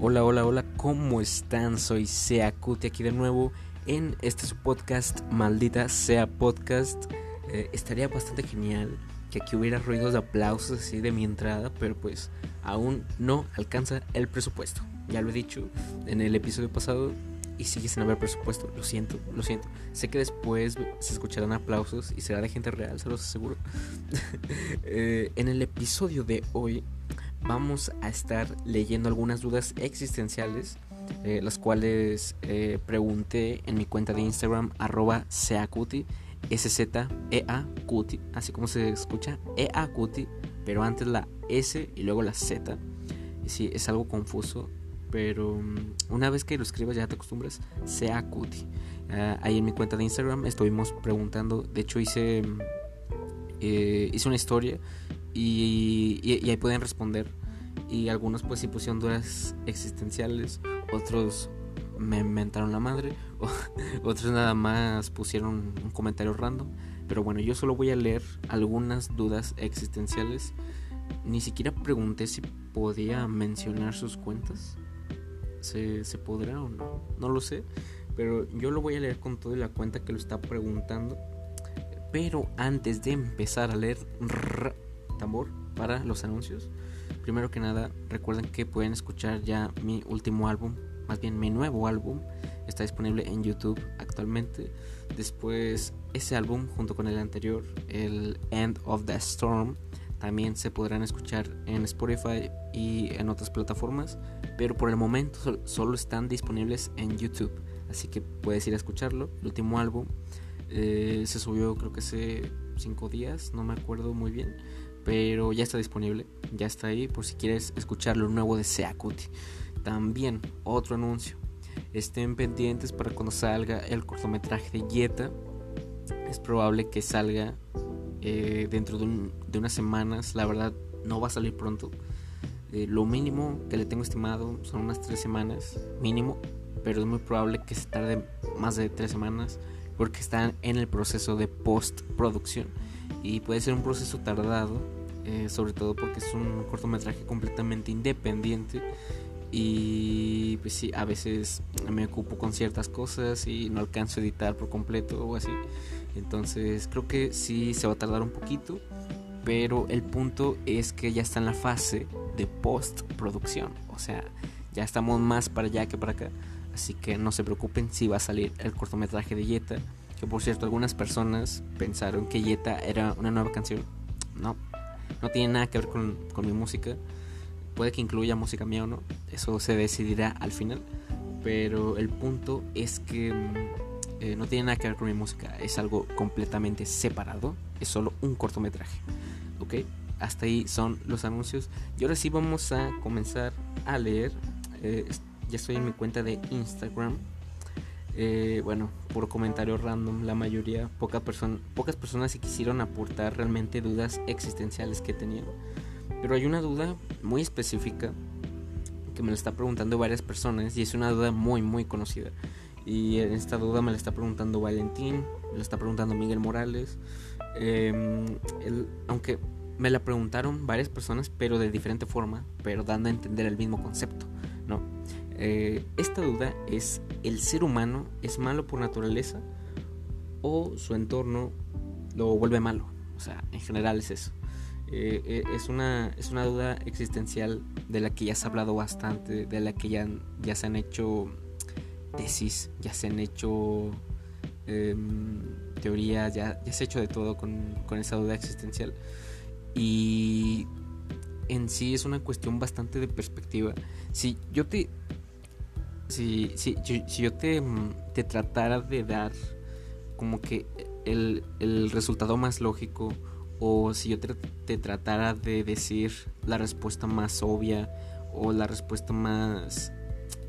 Hola, hola, hola, ¿cómo están? Soy Sea Cuti aquí de nuevo en este podcast, maldita sea podcast. Eh, estaría bastante genial que aquí hubiera ruidos de aplausos así de mi entrada, pero pues aún no alcanza el presupuesto. Ya lo he dicho en el episodio pasado y sigue sin haber presupuesto. Lo siento, lo siento. Sé que después se escucharán aplausos y será de gente real, se los aseguro. Eh, en el episodio de hoy vamos a estar leyendo algunas dudas existenciales, eh, las cuales eh, pregunté en mi cuenta de Instagram, arroba seacuti, S-Z-E-A-Cuti, así como se escucha, E-A-Cuti, pero antes la S y luego la Z. Sí, es algo confuso, pero mm, una vez que lo escribas ya te acostumbras, seacuti. Uh, ahí en mi cuenta de Instagram estuvimos preguntando, de hecho hice, eh, hice una historia y, y, y, ahí pueden responder. Y algunos pues sí pusieron dudas existenciales, otros me inventaron la madre, otros nada más pusieron un comentario random. Pero bueno, yo solo voy a leer algunas dudas existenciales. Ni siquiera pregunté si podía mencionar sus cuentas. ¿Se, ¿Se podrá o no? No lo sé. Pero yo lo voy a leer con todo y la cuenta que lo está preguntando. Pero antes de empezar a leer tambor para los anuncios, primero que nada recuerden que pueden escuchar ya mi último álbum, más bien mi nuevo álbum, está disponible en YouTube actualmente. Después ese álbum junto con el anterior, el End of the Storm, también se podrán escuchar en Spotify y en otras plataformas, pero por el momento solo están disponibles en YouTube, así que puedes ir a escucharlo. El último álbum eh, se subió creo que hace 5 días, no me acuerdo muy bien, pero ya está disponible, ya está ahí por si quieres escuchar lo nuevo de Seacuti. También otro anuncio, estén pendientes para cuando salga el cortometraje de Yeta. Es probable que salga eh, dentro de, un, de, unas semanas, la verdad no va a salir pronto. Eh, lo mínimo que le tengo estimado son unas tres semanas, mínimo, pero es muy probable que se tarde más de tres semanas porque están en el proceso de postproducción y puede ser un proceso tardado, eh, sobre todo porque es un cortometraje completamente independiente y pues sí, a veces me ocupo con ciertas cosas y no alcanzo a editar por completo o así. Entonces creo que sí se va a tardar un poquito, pero el punto es que ya está en la fase de postproducción, o sea, ya estamos más para allá que para acá, así que no se preocupen si va a salir el cortometraje de Yeta, que por cierto algunas personas pensaron que Yeta era una nueva canción, no, no tiene nada que ver con, con mi música, puede que incluya música mía o no, eso se decidirá al final, pero el punto es que eh, no tiene nada que ver con mi música, es algo completamente separado, es solo un cortometraje. ¿Ok? Hasta ahí son los anuncios. Y ahora sí vamos a comenzar a leer. Eh, ya estoy en mi cuenta de Instagram. Eh, bueno, por comentario random, la mayoría, poca person pocas personas se quisieron aportar realmente dudas existenciales que tenían. Pero hay una duda muy específica que me lo está preguntando varias personas y es una duda muy, muy conocida. Y esta duda me la está preguntando Valentín, me la está preguntando Miguel Morales. Eh, el, aunque me la preguntaron varias personas, pero de diferente forma, pero dando a entender el mismo concepto, ¿no? Eh, esta duda es, ¿el ser humano es malo por naturaleza o su entorno lo vuelve malo? O sea, en general es eso. Eh, es, una, es una duda existencial de la que ya se ha hablado bastante, de la que ya, ya se han hecho tesis, ya se han hecho eh, teorías, ya, se ha hecho de todo con, con, esa duda existencial. Y en sí es una cuestión bastante de perspectiva. Si yo te. Si, si, yo te, te tratara de dar como que el, el resultado más lógico, o si yo te tratara de decir la respuesta más obvia, o la respuesta más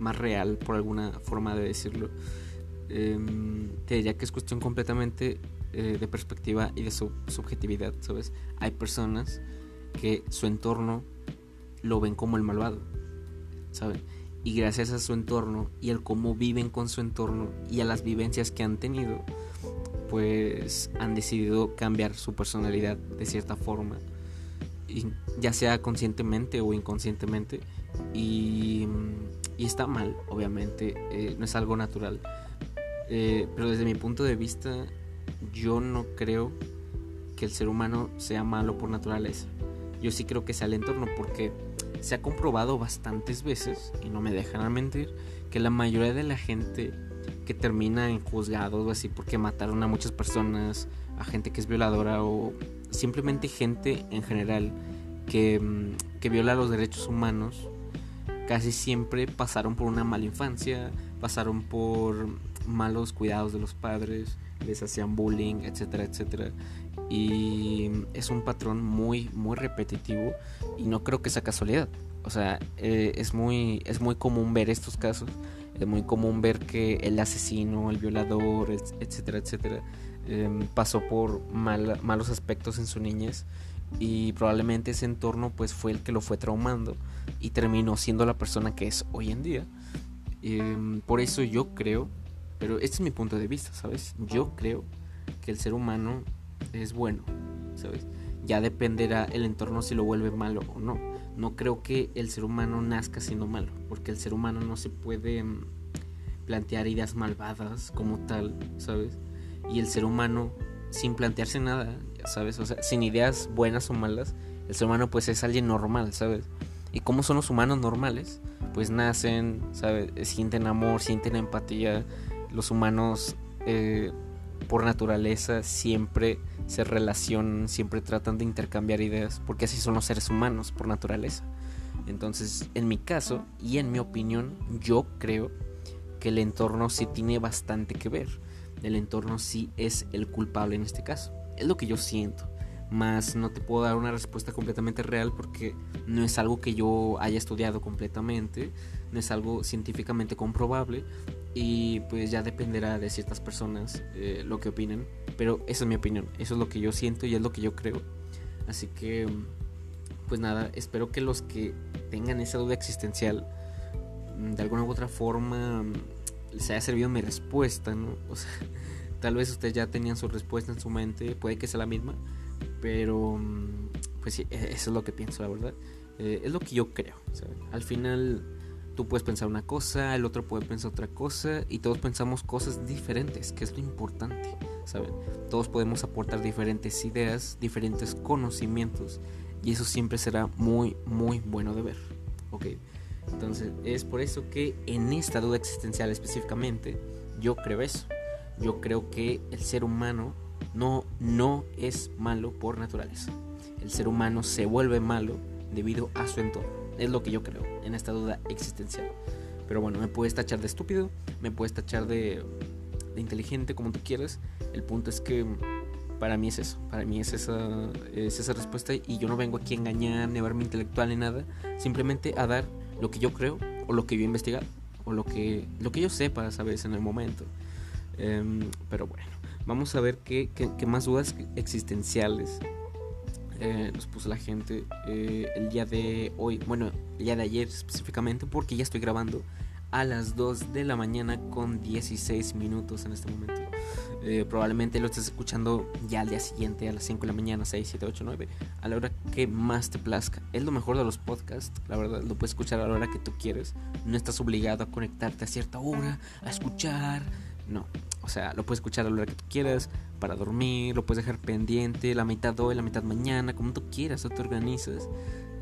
más real, por alguna forma de decirlo, eh, te diría que es cuestión completamente eh, de perspectiva y de su subjetividad, ¿sabes? Hay personas que su entorno lo ven como el malvado, ¿saben? Y gracias a su entorno y al cómo viven con su entorno y a las vivencias que han tenido, pues han decidido cambiar su personalidad de cierta forma, ya sea conscientemente o inconscientemente, y, está mal, obviamente, eh, no es algo natural, eh, pero desde mi punto de vista yo no creo que el ser humano sea malo por naturaleza, yo sí creo que sea el entorno porque se ha comprobado bastantes veces, y no me dejan mentir, que la mayoría de la gente que termina en juzgados o así porque mataron a muchas personas, a gente que es violadora o simplemente gente en general que, mm, que viola los derechos humanos, casi siempre pasaron por una mala infancia, pasaron por malos cuidados de los padres, les hacían bullying, etcétera, etcétera. Y es un patrón muy, muy repetitivo y no creo que sea casualidad. O sea, eh, es, muy, es muy común ver estos casos es muy común ver que el asesino, el violador, etcétera, etcétera, em, pasó por malos aspectos en su niñez y probablemente ese entorno pues fue el que lo fue traumando y terminó siendo la persona que es hoy en día. Em, por eso yo creo, pero este es mi punto de vista, ¿sabes? Yo creo que el ser humano es bueno, ¿sabes? Ya dependerá el entorno si lo vuelve malo o no no creo que el ser humano nazca siendo malo, porque el ser humano no se puede mm, plantear ideas malvadas como tal, ¿sabes? Y el ser humano, sin plantearse nada, ¿sabes? O sea, sin ideas buenas o malas, el ser humano pues es alguien normal, ¿sabes? ¿Y cómo son los humanos normales? Pues nacen, ¿sabes? Sienten amor, sienten empatía. Los humanos, eh, por naturaleza, siempre se relacionan, siempre tratan de intercambiar ideas, porque así son los seres humanos por naturaleza. Entonces, en mi caso y en mi opinión, yo creo que el entorno sí tiene bastante que ver. El entorno sí es el culpable en este caso. Es lo que yo siento. Más no te puedo dar una respuesta completamente real porque no es algo que yo haya estudiado completamente, no es algo científicamente comprobable y pues ya dependerá de ciertas personas eh, lo que opinen pero esa es mi opinión, eso es lo que yo siento y es lo que yo creo. Así que, pues nada, espero que los que tengan esa duda existencial, de alguna u otra forma, les haya servido mi respuesta, ¿no? O sea, tal vez ustedes ya tenían su respuesta en su mente, puede que sea la misma, pero mm, pues sí, e-, eso es lo que pienso, la verdad. Eh, es lo que yo creo. Al final tú puedes pensar una cosa, el otro puede pensar otra cosa y todos pensamos cosas diferentes, que es lo importante. ¿saben? Todos podemos aportar diferentes ideas, diferentes conocimientos y eso siempre será muy, muy bueno de ver, ¿ok? Entonces es por eso que en esta duda existencial específicamente yo creo eso. Yo creo que el ser humano no, no es malo por naturaleza. El ser humano se vuelve malo debido a su entorno. Es lo que yo creo en esta duda existencial. Pero bueno, me puedes tachar de estúpido, me puedes tachar de de inteligente, como tú quieras. El punto es que para mí es eso, para mí es esa, es esa respuesta y yo no vengo aquí a engañar, ni a verme intelectual ni nada, simplemente a dar lo que yo creo o lo que yo he investigado o lo que, lo que yo sepa, sabes, en el momento. Em, pero bueno, vamos a ver qué, qué, más dudas existenciales eh, nos puso la gente eh, el día de hoy, bueno, el día de ayer específicamente, porque ya estoy grabando a las 2 de la mañana con 16 minutos en este momento. Eh, probablemente lo estés escuchando ya al día siguiente, a las 5 de la mañana, 6, 7, 8, 9, a la hora que más te plazca. Es lo mejor de los podcasts, la verdad, lo puedes escuchar a la hora que tú quieres. No estás obligado a conectarte a cierta hora, a escuchar. No, o sea, lo puedes escuchar a la hora que tú quieras, para dormir, lo puedes dejar pendiente, la mitad hoy, la mitad mañana, como tú quieras, tú te organizas.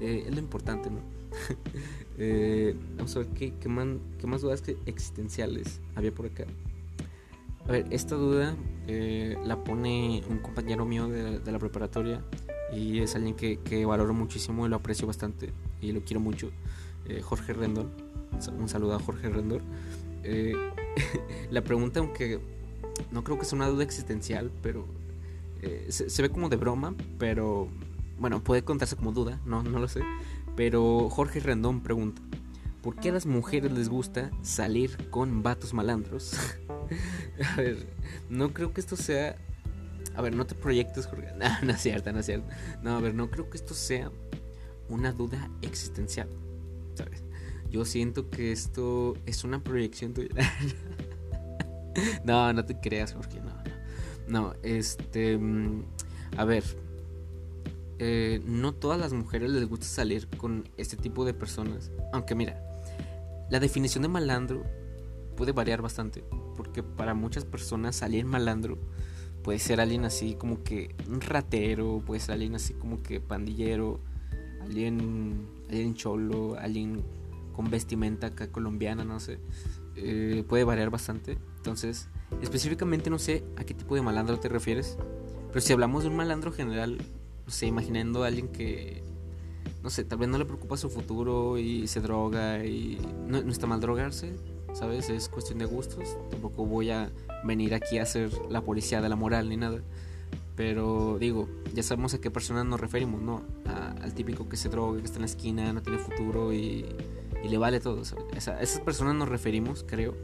Eh, es lo importante, ¿no? Eh, vamos a ver ¿qué, qué, más dudas existenciales había por acá. A ver, esta duda eh, la pone un compañero mío de, la preparatoria y es alguien que, que, valoro muchísimo y lo aprecio bastante y lo quiero mucho. Eh, Jorge Rendón. Un saludo a Jorge Rendón. la pregunta, aunque no creo que sea una duda existencial, pero se, se, ve como de broma, pero bueno, puede contarse como duda, no, no lo sé. Pero Jorge Rendón pregunta, ¿por qué a las mujeres les gusta salir con vatos malandros? a ver, no creo que esto sea... A ver, no te proyectes, Jorge. No, no es cierto, no es cierto. No, a ver, no creo que esto sea una duda existencial. ¿Sabes? Yo siento que esto es una proyección tuya. no, no te creas, Jorge, no, no. No, este... mm, A ver, eh, no todas las mujeres les gusta salir con este tipo de personas. Aunque mira, la definición de malandro puede variar bastante. Porque para muchas personas salir malandro puede ser alguien así como que un ratero, puede ser alguien así como que pandillero, alguien, alguien cholo, alguien con vestimenta acá colombiana, no sé. Eh, puede variar bastante. Entonces, específicamente no sé a qué tipo de malandro te refieres. Pero si hablamos de un malandro general, no sé, imaginando a alguien que, no sé, tal vez no le preocupa su futuro y se droga y no, no está mal drogarse, ¿sabes? Es cuestión de gustos. Tampoco voy a venir aquí a ser la policía de la moral ni nada. Pero digo, ya sabemos a qué personas nos referimos, ¿no? A- al típico que se droga, que está en la esquina, no tiene futuro y, y le vale todo. ¿sabes? A esas personas nos referimos, creo,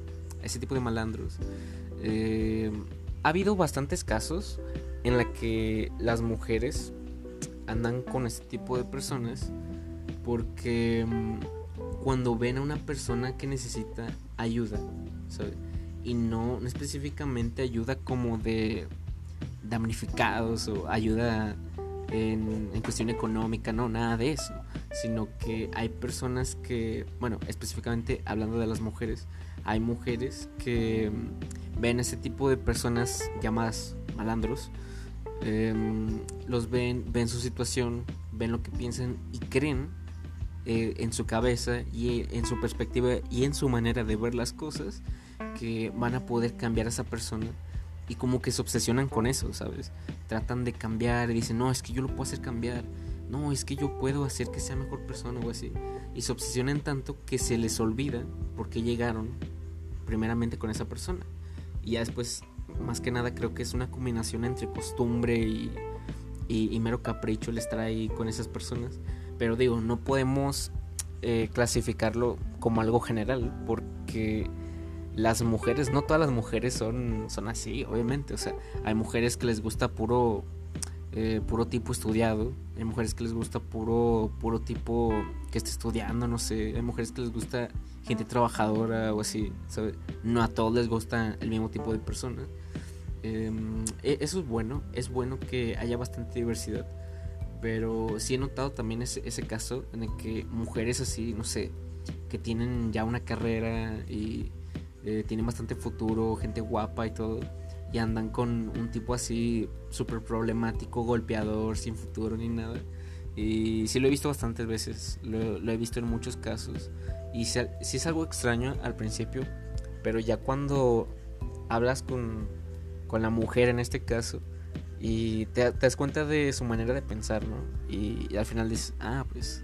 a ese tipo de malandros. Eh, ha habido bastantes casos en la que las mujeres andan con este tipo de personas porque mm, cuando ven a una persona que necesita ayuda, ¿sabes? Y no, no específicamente ayuda como de damnificados o ayuda en, en cuestión económica, no, nada de eso, sino que hay personas que, bueno, específicamente hablando de las mujeres, hay mujeres que mm, ven ese tipo de personas llamadas malandros, em, los ven, ven su situación, ven lo que piensan y creen eh, en su cabeza y en su perspectiva y en su manera de ver las cosas que van a poder cambiar a esa persona y como que se obsesionan con eso, ¿sabes? Tratan de cambiar y dicen, no, es que yo lo puedo hacer cambiar, no, es que yo puedo hacer que sea mejor persona o así. Y se obsesionan tanto que se les olvida por qué llegaron primeramente con esa persona. Y ya después, más que nada, creo que es una combinación entre costumbre y, y, mero capricho el estar ahí con esas personas. Pero digo, no podemos eh, clasificarlo como algo general porque las mujeres, no todas las mujeres son, son así, obviamente. O sea, hay mujeres que les gusta puro, eh, puro tipo estudiado, hay mujeres que les gusta puro, puro tipo que esté estudiando, no sé, hay mujeres que les gusta gente trabajadora o así, ¿sabes? No a todos les gusta el mismo tipo de personas. Eh, eso es bueno, es bueno que haya bastante diversidad. Pero sí he notado también ese, ese caso en el que mujeres así, no sé, que tienen ya una carrera y eh, tienen bastante futuro, gente guapa y todo, y andan con un tipo así súper problemático, golpeador, sin futuro ni nada. Y sí lo he visto bastantes veces, lo, lo he visto en muchos casos. Y sí, sí es algo extraño al principio, pero ya cuando hablas con, con la mujer en este caso, y te, te, das cuenta de su manera de pensar, ¿no? Y, y, al final dices, ah, pues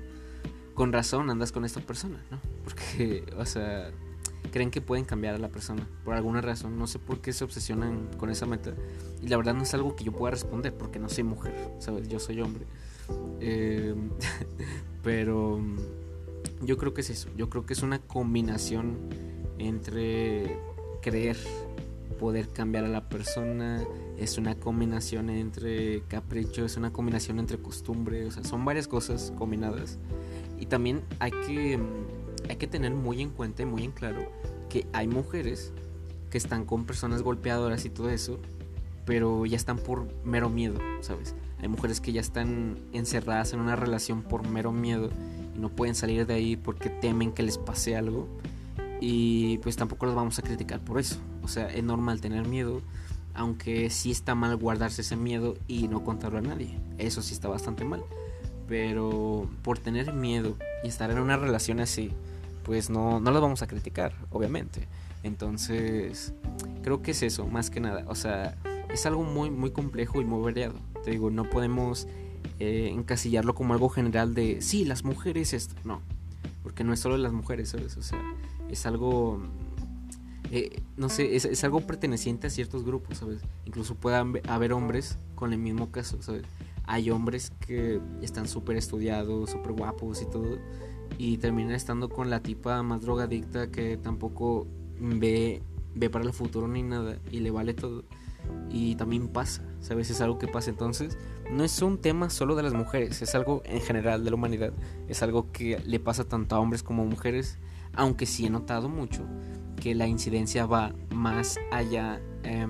con razón andas con esta persona, ¿no? Porque, o sea, creen que pueden cambiar a la persona por alguna razón, no sé por qué se obsesionan con esa meta. Y la verdad no es algo que yo pueda responder porque no soy mujer, ¿sabes? Yo soy hombre. Eh, pero yo creo que es eso, yo creo que es una combinación entre creer poder cambiar a la persona, es una combinación entre capricho, es una combinación entre costumbre, o sea, son varias cosas combinadas. Y también hay que, hay que tener muy en cuenta y muy en claro que hay mujeres que están con personas golpeadoras y todo eso, pero ya están por mero miedo, ¿sabes? Hay mujeres que ya están encerradas en una relación por mero miedo y no pueden salir de ahí porque temen que les pase algo. Y pues tampoco las vamos a criticar por eso. O sea, es normal tener miedo, aunque sí está mal guardarse ese miedo y no contarlo a nadie. Eso sí está bastante mal. Pero por tener miedo y estar en una relación así, pues no, no las vamos a criticar, obviamente. Entonces, creo que es eso, más que nada. O sea, es algo muy, muy complejo y muy variado. Te digo, no podemos eh, encasillarlo como algo general de, sí, las mujeres esto. No, porque no es solo las mujeres, ¿sabes? O sea, es algo eh, no sé, es, es, algo perteneciente a ciertos grupos, ¿sabes? Incluso puede haber hombres con el mismo caso, ¿sabes? Hay hombres que están súper estudiados, súper guapos y todo, y terminan estando con la tipa más drogadicta que tampoco ve, ve para el futuro ni nada y le vale todo. Y también pasa, ¿sabes? Es algo que pasa. Entonces, no es un tema solo de las mujeres, es algo en general de la humanidad. Es algo que le pasa tanto a hombres como a mujeres, aunque sí he notado mucho que la incidencia va más allá eh,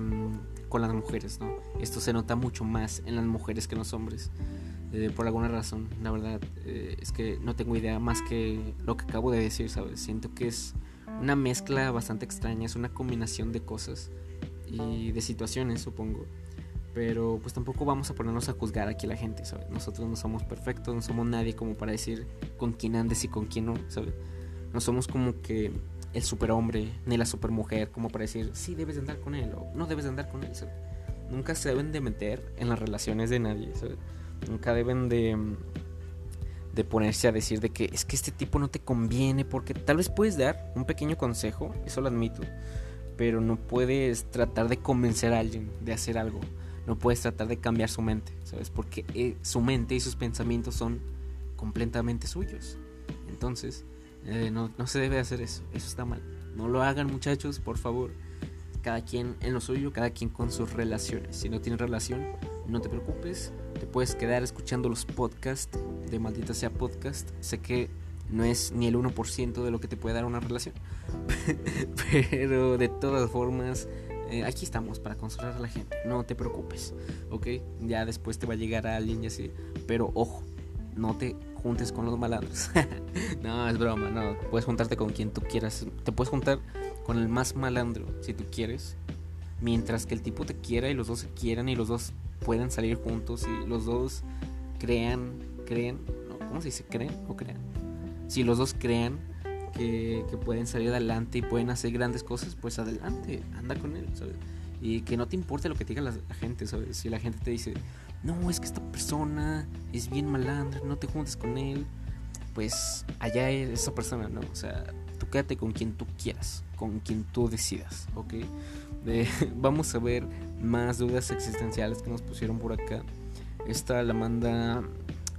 con las mujeres, ¿no? Esto se nota mucho más en las mujeres que en los hombres. Eh, por alguna razón, la verdad, eh, es que no tengo idea más que lo que acabo de decir, ¿sabes? Siento que es una mezcla bastante extraña, es una combinación de cosas y de situaciones, supongo. Pero pues tampoco vamos a ponernos a juzgar aquí a la gente, ¿sabes? Nosotros no somos perfectos, no somos nadie como para decir con quién andes y con quién no, ¿sabes? No somos como que el superhombre ni la supermujer como para decir, sí, debes de andar con él o no debes de andar con él, ¿sabes? Nunca se deben de meter en las relaciones de nadie, ¿sabes? Nunca deben de, ponerse a decir de que es que este tipo no te conviene porque tal vez puedes dar un pequeño consejo, eso lo admito, pero no puedes tratar de convencer a alguien de hacer algo. No puedes tratar de cambiar su mente, ¿sabes? Porque eh, su mente y sus pensamientos son completamente suyos. Entonces, eh, no, no se debe hacer eso. Eso está mal. No lo hagan muchachos, por favor. Cada quien en lo suyo, cada quien con sus relaciones. Si no tienes relación, no te preocupes, te puedes quedar escuchando los podcasts de Maldita sea Podcast. Sé que no es ni el 1% de lo que te puede dar una relación, pero de todas formas, eh, aquí estamos para consolar a la gente. No te preocupes, ¿ok? Ya después te va a llegar a alguien y así, pero ojo, no te juntes con los malandros. no, es broma, no. Puedes juntarte con quien tú quieras. Te puedes juntar con el más malandro si tú quieres. Mientras que el tipo te quiera y los dos se quieran y los dos puedan salir juntos y los dos crean, creen, ¿cómo se dice? ¿Creen o crean? Si los dos crean que, pueden salir adelante y pueden hacer grandes cosas, pues adelante, anda con él, ¿sabes? Y que no te importe lo que diga la, gente, ¿sabes? Si la gente te dice, no, es que esta persona es bien malandra, no te juntes con él, pues allá es esa persona, ¿no? O sea, tú quédate con quien tú quieras, con quien tú decidas, ¿ok? vamos a ver más dudas existenciales que nos pusieron por acá. Esta la manda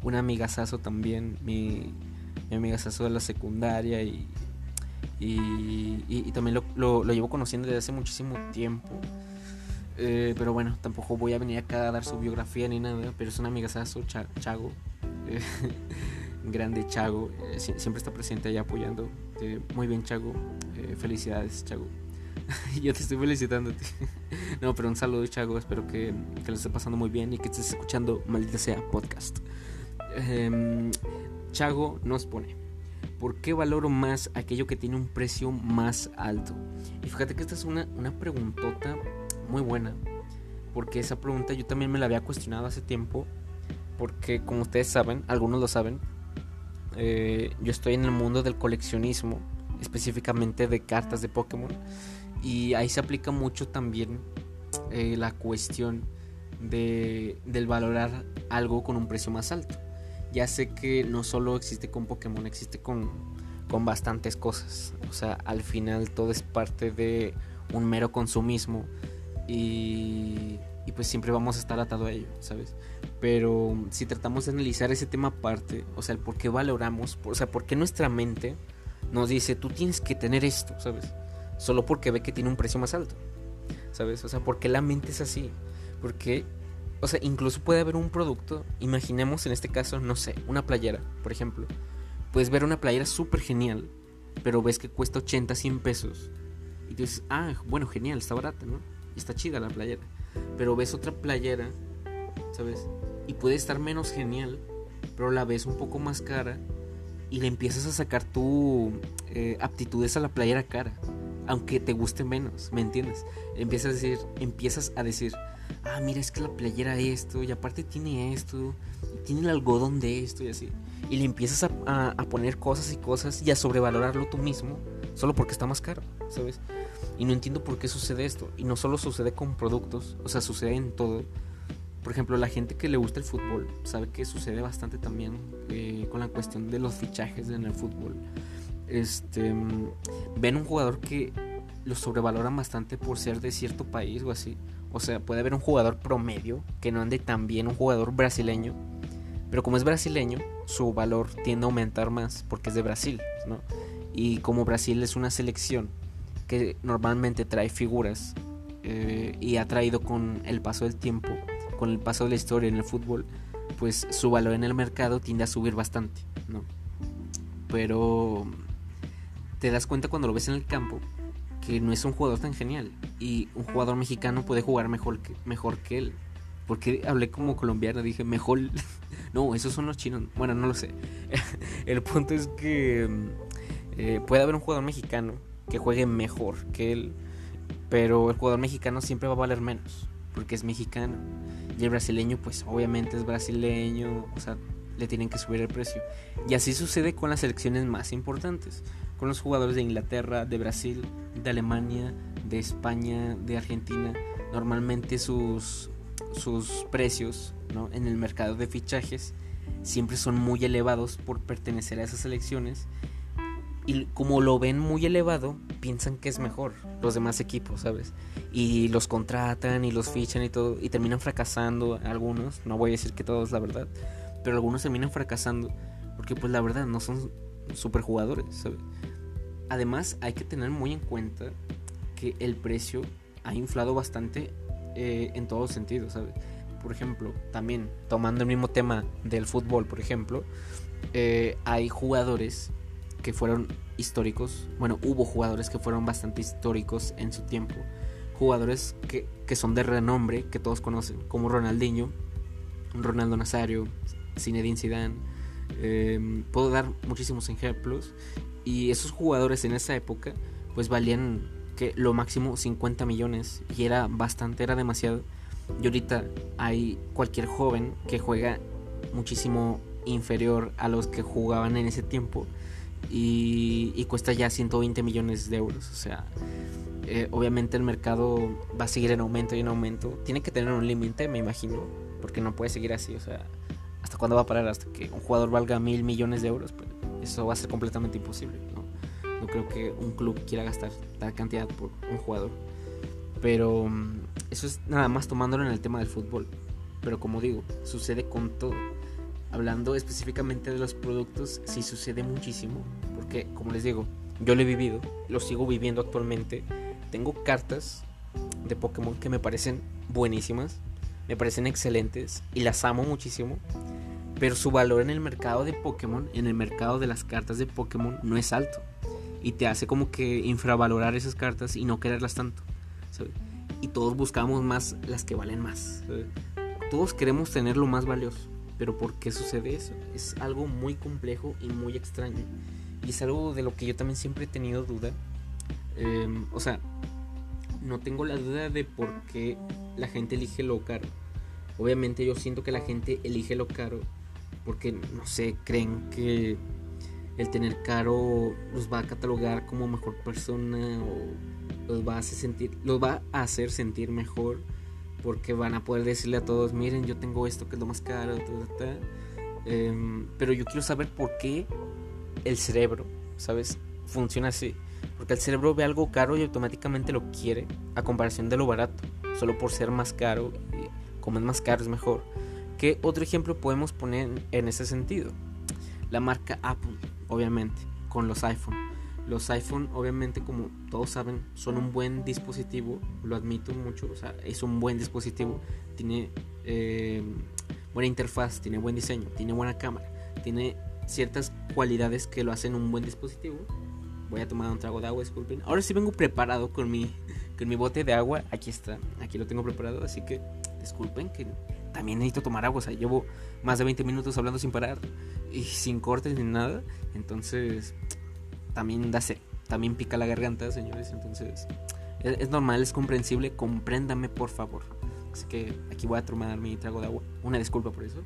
una amigazazo también, mi, mi amigazazo de la secundaria y, y, también lo, lo, llevo conociendo desde hace muchísimo tiempo. Eh, pero bueno, tampoco voy a venir acá a dar su biografía ni nada, pero es un amigazazo, Chago. grande Chago, eh, siempre está presente ahí apoyando. Eh, muy bien, Chago. felicidades, Chago. Yo te estoy felicitando. no, pero un saludo, Chago. Espero que, que lo esté pasando muy bien y que estés escuchando Maldita sea podcast. Em, Chago nos pone. ¿Por qué valoro más aquello que tiene un precio más alto? Y fíjate que esta es una, una preguntota muy buena. Porque esa pregunta yo también me la había cuestionado hace tiempo. Porque como ustedes saben, algunos lo saben, eh, yo estoy en el mundo del coleccionismo, específicamente de cartas de Pokémon. Y ahí se aplica mucho también eh, la cuestión de, del valorar algo con un precio más alto. Ya sé que no solo existe con Pokémon, existe con, con bastantes cosas. O sea, al final todo es parte de un mero consumismo y, y pues siempre vamos a estar atado a ello, ¿sabes? Pero si tratamos de analizar ese tema aparte, o sea, el por qué valoramos, o sea, por qué nuestra mente nos dice, tú tienes que tener esto, ¿sabes? Solo porque ve que tiene un precio más alto. ¿Sabes? O sea, porque la mente es así. Porque, o sea, incluso puede haber un producto, imaginemos en este caso, no sé, una playera, por ejemplo. Puedes ver una playera súper genial, pero ves que cuesta 80, 100 pesos. Y dices, ah, bueno, genial, está barata, ¿no? Está chida la playera. Pero ves otra playera, ¿sabes? Y puede estar menos genial, pero la ves un poco más cara y le empiezas a sacar tu eh, aptitudes a la playera cara aunque te guste menos, ¿me entiendes? Empiezas a decir, empiezas a decir, ah, mira, es que la playera esto, y aparte tiene esto, y tiene el algodón de esto y así. Y le empiezas a, poner cosas y cosas y a sobrevalorarlo tú mismo, solo porque está más caro, ¿sabes? Y no entiendo por qué sucede esto. Y no solo sucede con productos, o sea, sucede en todo. Por ejemplo, la gente que le gusta el fútbol sabe que sucede bastante también eh, con la cuestión de los fichajes en el fútbol este, ven un jugador que lo sobrevaloran bastante por ser de cierto país o así. O sea, puede haber un jugador promedio que no ande tan bien, un jugador brasileño. Pero como es brasileño, su valor tiende a aumentar más porque es de Brasil, ¿no? Y como Brasil es una selección que normalmente trae figuras eh, y ha traído con el paso del tiempo, con el paso de la historia en el fútbol, pues su valor en el mercado tiende a subir bastante, ¿no? Pero te das cuenta cuando lo ves en el campo que no es un jugador tan genial y un jugador mexicano puede jugar mejor que, mejor que él. Porque hablé como colombiano, dije mejor. no, esos son los chinos. Bueno, no lo sé. el punto es que eh, puede haber un jugador mexicano que juegue mejor que él, pero el jugador mexicano siempre va a valer menos porque es mexicano. Y el brasileño, pues obviamente es brasileño, o sea, le tienen que subir el precio. Y así sucede con las selecciones más importantes, con los jugadores de Inglaterra, de Brasil, de Alemania, de España, de Argentina. Normalmente sus, sus precios ¿no? en el mercado de fichajes siempre son muy elevados por pertenecer a esas selecciones. Y como lo ven muy elevado, piensan que es mejor los demás equipos, ¿sabes? Y los contratan y los fichan y todo, y terminan fracasando algunos, no voy a decir que todos la verdad, pero algunos terminan fracasando porque pues la verdad no son super jugadores, ¿sabes? Además hay que tener muy en cuenta que el precio ha inflado bastante eh, en todos los sentidos, ¿sabes? Por ejemplo, también tomando el mismo tema del fútbol, por ejemplo, eh, hay jugadores que fueron históricos, bueno, hubo jugadores que fueron bastante históricos en su tiempo, jugadores que, que son de renombre, que todos conocen, como Ronaldinho, Ronaldo Nazario, Zinedine Zidane. Em, puedo dar muchísimos ejemplos. Y esos jugadores en esa época, pues valían que lo máximo 50 millones. Y era bastante, era demasiado. Y ahorita hay cualquier joven que juega muchísimo inferior a los que jugaban en ese tiempo. Y, y cuesta ya 120 millones de euros. O sea, eh, obviamente el mercado va a seguir en aumento y en aumento. Tiene que tener un límite, me imagino. Porque no puede seguir así. O sea, ¿Hasta cuándo va a parar? Hasta que un jugador valga mil millones de euros. Pues eso va a ser completamente imposible. ¿no? no creo que un club quiera gastar tal cantidad por un jugador. Pero mm, eso es nada más tomándolo en el tema del fútbol. Pero como digo, sucede con todo. Hablando específicamente de los productos, sí sucede muchísimo. Porque, como les digo, yo lo he vivido, lo sigo viviendo actualmente. Tengo cartas de Pokémon que me parecen buenísimas, me parecen excelentes y las amo muchísimo. Pero su valor en el mercado de Pokémon, en el mercado de las cartas de Pokémon, no es alto. Y te hace como que infravalorar esas cartas y no quererlas tanto. Y todos buscamos más las que valen más. Todos queremos tener lo más valioso. Pero ¿por qué sucede eso? Es algo muy complejo y muy extraño. Y es algo de lo que yo también siempre he tenido duda. Em, o sea, no tengo la duda de por qué la gente elige lo caro. Obviamente yo siento que la gente elige lo caro porque, no sé, creen que el tener caro los va a catalogar como mejor persona o los va a hacer sentir, los va a hacer sentir mejor porque van a poder decirle a todos, miren, yo tengo esto que es lo más caro, em, pero yo quiero saber por qué el cerebro, ¿sabes? Funciona así. Porque el cerebro ve algo caro y automáticamente lo quiere a comparación de lo barato, solo por ser más caro. Como es más caro es mejor. ¿Qué otro ejemplo podemos poner en ese sentido? La marca Apple, obviamente, con los iPhone. Los iPhone, obviamente, como todos saben, son un buen dispositivo, lo admito mucho, o sea, es un buen dispositivo, tiene eh, buena interfaz, tiene buen diseño, tiene buena cámara, tiene ciertas cualidades que lo hacen un buen dispositivo. Voy a tomar un trago de agua, disculpen. Ahora sí vengo preparado con mi, con mi bote de agua, aquí está, aquí lo tengo preparado, así que disculpen que también necesito tomar agua. O sea, llevo más de 20 minutos hablando sin parar y sin cortes ni nada. Entonces, también da sed. También pica la garganta, señores. Entonces, es, normal, es comprensible. Compréndame, por favor. Así que aquí voy a tomar mi trago de agua. Una disculpa por eso.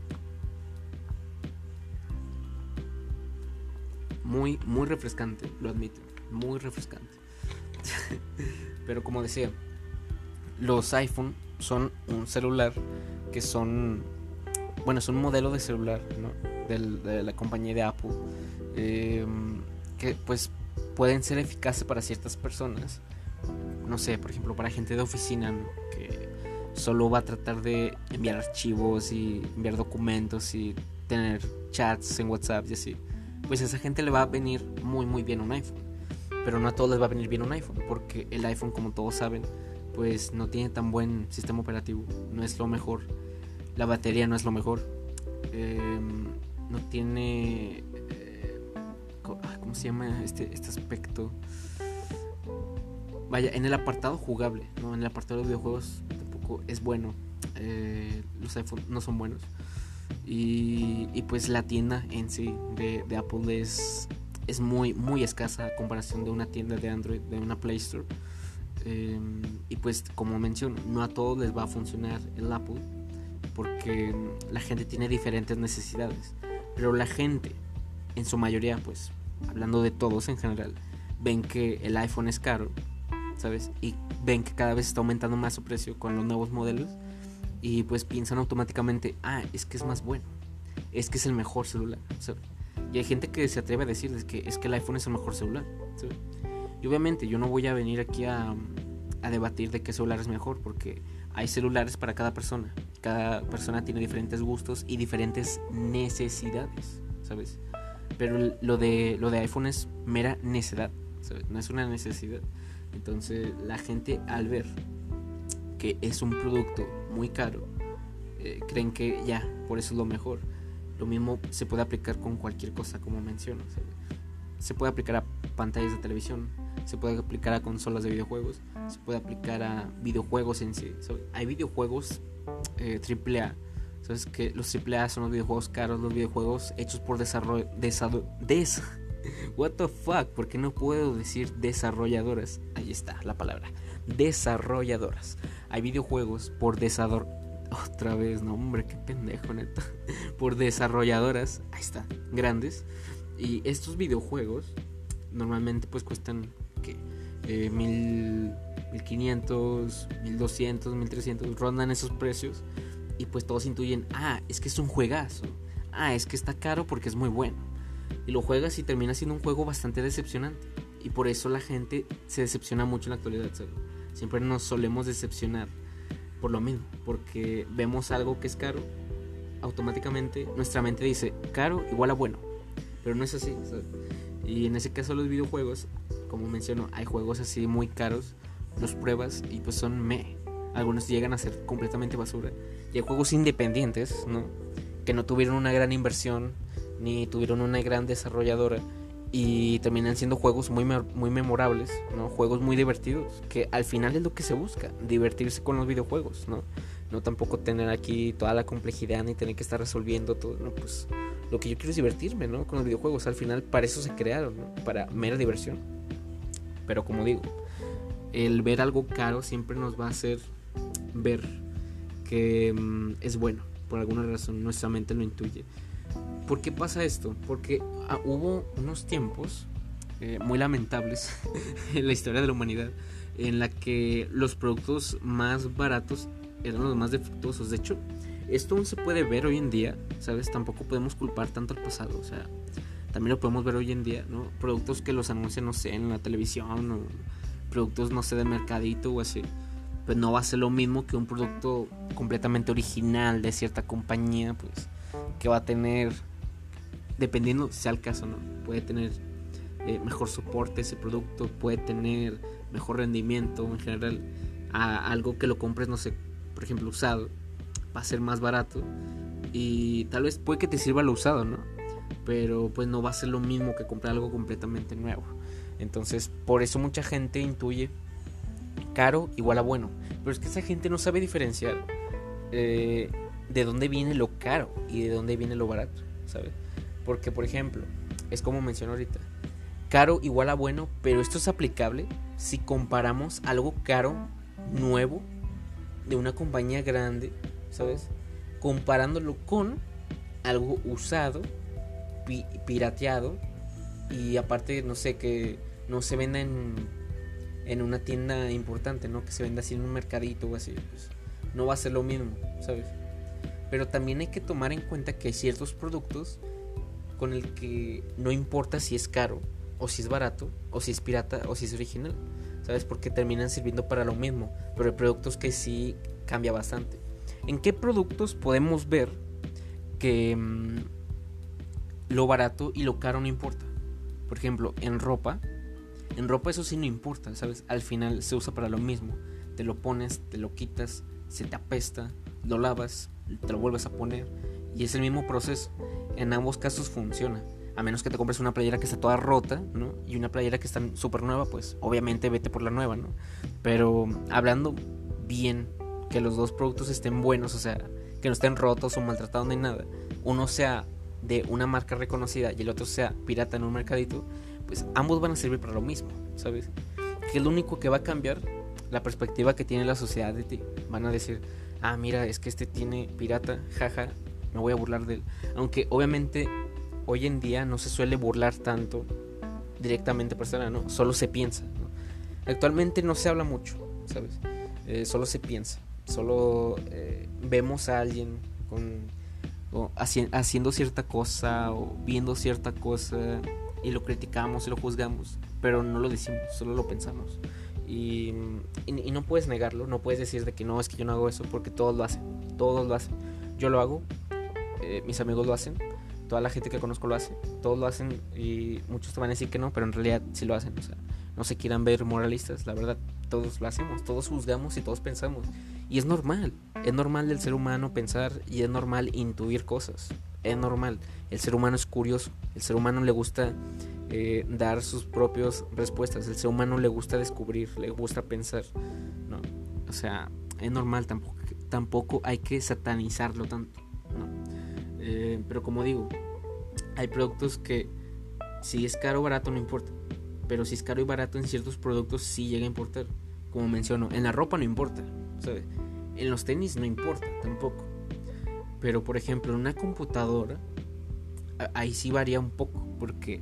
Muy, muy refrescante, lo admito. Muy refrescante. Pero como decía, los iPhone son un celular que son, bueno, es un modelo de celular ¿no? de la compañía de Apple, em, que pues pueden ser eficaces para ciertas personas. No sé, por ejemplo, para gente de oficina que solo va a tratar de enviar archivos y enviar documentos y tener chats en WhatsApp y así. Pues a esa gente le va a venir muy muy bien un iPhone. Pero no a todos les va a venir bien un iPhone, porque el iPhone, como todos saben, pues no tiene tan buen sistema operativo, no es lo mejor, la batería no es lo mejor, em, no tiene, eh, ¿cómo se llama este, este aspecto? vaya, en el apartado jugable, ¿no? En el apartado de videojuegos tampoco es bueno. Eh, los iPhone no son buenos. Y, y, pues la tienda en sí de, Apple es, es muy, muy escasa a comparación de una tienda de Android, de una Play Store. Eh, y pues como menciono, no a todos les va a funcionar el Apple porque la gente tiene diferentes necesidades. Pero la gente, en su mayoría, pues, hablando de todos en general, ven que el iPhone es caro, ¿sabes? Y ven que cada vez está aumentando más su precio con los nuevos modelos. Y pues piensan automáticamente, ah, es que es más bueno, es que es el mejor celular, ¿sabes? Y hay gente que se atreve a decirles que es que el iPhone es el mejor celular, ¿sabes? Y obviamente yo no voy a venir aquí a, a debatir de qué celular es mejor, porque hay celulares para cada persona. Cada persona tiene diferentes gustos y diferentes necesidades, ¿sabes? Pero lo de, lo de iPhone es mera necedad. No es una necesidad. Entonces la gente al ver que es un producto muy caro, eh, creen que ya, por eso es lo mejor. Lo mismo se puede aplicar con cualquier cosa, como menciono. Se puede aplicar a pantallas de televisión, se puede aplicar a consolas de videojuegos, se puede aplicar a videojuegos en sí. hay videojuegos eh, AAA. Sabes que los AAA son los videojuegos caros, los videojuegos hechos por desarrollo, des, What the fuck? ¿Por qué no puedo decir desarrolladoras? Ahí está la palabra. Desarrolladoras. Hay videojuegos por desarrollo. Otra vez, no, hombre, qué pendejo, neta. Por desarrolladoras. Ahí está, grandes. Y estos videojuegos normalmente pues cuestan que eh, mil, 1500, 1200, 1300, rondan esos precios y pues todos intuyen, ah, es que es un juegazo, ah, es que está caro porque es muy bueno. Y lo juegas y termina siendo un juego bastante decepcionante. Y por eso la gente se decepciona mucho en la actualidad, Siempre nos solemos decepcionar por lo mismo, porque vemos algo que es caro, automáticamente nuestra mente dice, caro igual a bueno, pero no es así, Y en ese caso los videojuegos como menciono, hay juegos así muy caros, los pruebas y pues son me. Algunos llegan a ser completamente basura. Y hay juegos independientes, ¿no? Que no tuvieron una gran inversión, ni tuvieron una gran desarrolladora. Y terminan siendo juegos muy, muy memorables, ¿no? Juegos muy divertidos. Que al final es lo que se busca, divertirse con los videojuegos, ¿no? No tampoco tener aquí toda la complejidad ni tener que estar resolviendo todo, ¿no? Pues lo que yo quiero es divertirme, ¿no? Con los videojuegos. Al final para eso se crearon, ¿no? Para mera diversión. Pero como digo, el ver algo caro siempre nos va a hacer ver que mm, es bueno. Por alguna razón nuestra mente lo intuye. ¿Por qué pasa esto? Porque ah, hubo unos tiempos eh, muy lamentables en la historia de la humanidad en la que los productos más baratos eran los más defectuosos. De hecho, esto aún se puede ver hoy en día, ¿sabes? Tampoco podemos culpar tanto al pasado. O sea, también lo podemos ver hoy en día, ¿no? Productos que los anuncian, no sé, en la televisión o productos, no sé, de mercadito o así. Pues no va a ser lo mismo que un producto completamente original de cierta compañía, pues, que va a tener, dependiendo sea el caso, ¿no? Puede tener eh, mejor soporte ese producto, puede tener mejor rendimiento en general. A algo que lo compres, no sé, por ejemplo, usado, va a ser más barato y tal vez puede que te sirva lo usado, ¿no? pero pues no va a ser lo mismo que comprar algo completamente nuevo. Entonces, por eso mucha gente intuye caro igual a bueno. Pero es que esa gente no sabe diferenciar eh, de dónde viene lo caro y de dónde viene lo barato, ¿sabes? Porque, por ejemplo, es como mencioné ahorita, caro igual a bueno, pero esto es aplicable si comparamos algo caro, nuevo, de una compañía grande, ¿sabes? Comparándolo con algo usado pirateado y aparte, no sé, que no se venda en, una tienda importante, ¿no? Que se venda así en un mercadito o así, pues no va a ser lo mismo, ¿sabes? Pero también hay que tomar en cuenta que hay ciertos productos con el que no importa si es caro o si es barato o si es pirata o si es original, ¿sabes? Porque terminan sirviendo para lo mismo, pero hay productos que sí cambia bastante. ¿En qué productos podemos ver que mm, lo barato y lo caro no importa. Por ejemplo, en ropa, en ropa eso sí no importa, ¿sabes? Al final se usa para lo mismo. Te lo pones, te lo quitas, se te apesta, lo lavas, te lo vuelves a poner y es el mismo proceso. En ambos casos funciona. A menos que te compres una playera que está toda rota, ¿no? Y una playera que está súper nueva, pues obviamente vete por la nueva, ¿no? Pero hablando bien, que los dos productos estén buenos, o sea, que no estén rotos o maltratados ni nada, uno sea de una marca reconocida y el otro sea pirata en un mercadito, pues ambos van a servir para lo mismo, ¿sabes? Que lo único que va a cambiar la perspectiva que tiene la sociedad de ti. Van a decir, ah, mira, es que este tiene pirata, jaja, me voy a burlar de él. Aunque obviamente hoy en día no se suele burlar tanto directamente persona, ¿no? Solo se piensa, Actualmente no se habla mucho, ¿sabes? Eh, solo se piensa, solo eh, vemos a alguien con, haciendo cierta cosa o viendo cierta cosa y lo criticamos y lo juzgamos, pero no lo decimos, solo lo pensamos. Y, y, no puedes negarlo, no puedes decir de que no, es que yo no hago eso, porque todos lo hacen, todos lo hacen. Yo lo hago, eh, mis amigos lo hacen, toda la gente que conozco lo hace, todos lo hacen y muchos te van a decir que no, pero en realidad sí lo hacen. O sea, no se quieran ver moralistas, la verdad, todos lo hacemos, todos juzgamos y todos pensamos. Y es normal, es normal del ser humano pensar y es normal intuir cosas, es normal. El ser humano es curioso, el ser humano le gusta eh, dar sus propias respuestas. El ser humano le gusta descubrir, le gusta pensar. ¿no? O sea, es normal, tampoco, tampoco hay que satanizarlo tanto. ¿no? Eh, pero como digo, hay productos que si es caro o barato no importa. Pero si es caro y barato en ciertos productos sí llega a importar. Como menciono, en la ropa no importa. En los tenis no importa tampoco. Pero por ejemplo, en una computadora, ahí sí varía un poco. Porque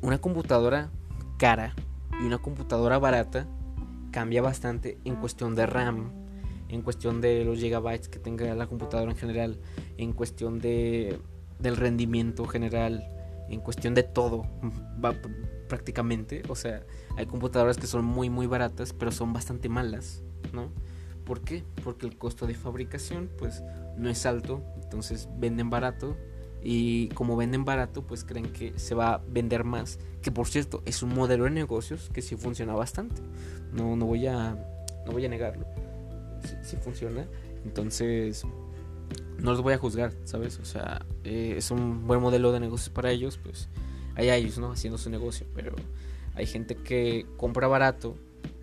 una computadora cara y una computadora barata cambia bastante en cuestión de RAM, en cuestión de los gigabytes que tenga la computadora en general, en cuestión de del rendimiento general, en cuestión de todo, va, prácticamente. O sea, hay computadoras que son muy muy baratas, pero son bastante malas, ¿no? ¿Por qué? Porque el costo de fabricación pues no es alto, entonces venden barato y como venden barato, pues creen que se va a vender más. Que por cierto, es un modelo de negocios que sí funciona bastante. No, no, voy, a, no voy a negarlo. Sí, funciona. Entonces, no los voy a juzgar, ¿sabes? O sea, eh, es un buen modelo de negocios para ellos, pues hay ellos, ¿no? Haciendo su negocio. Pero hay gente que compra barato,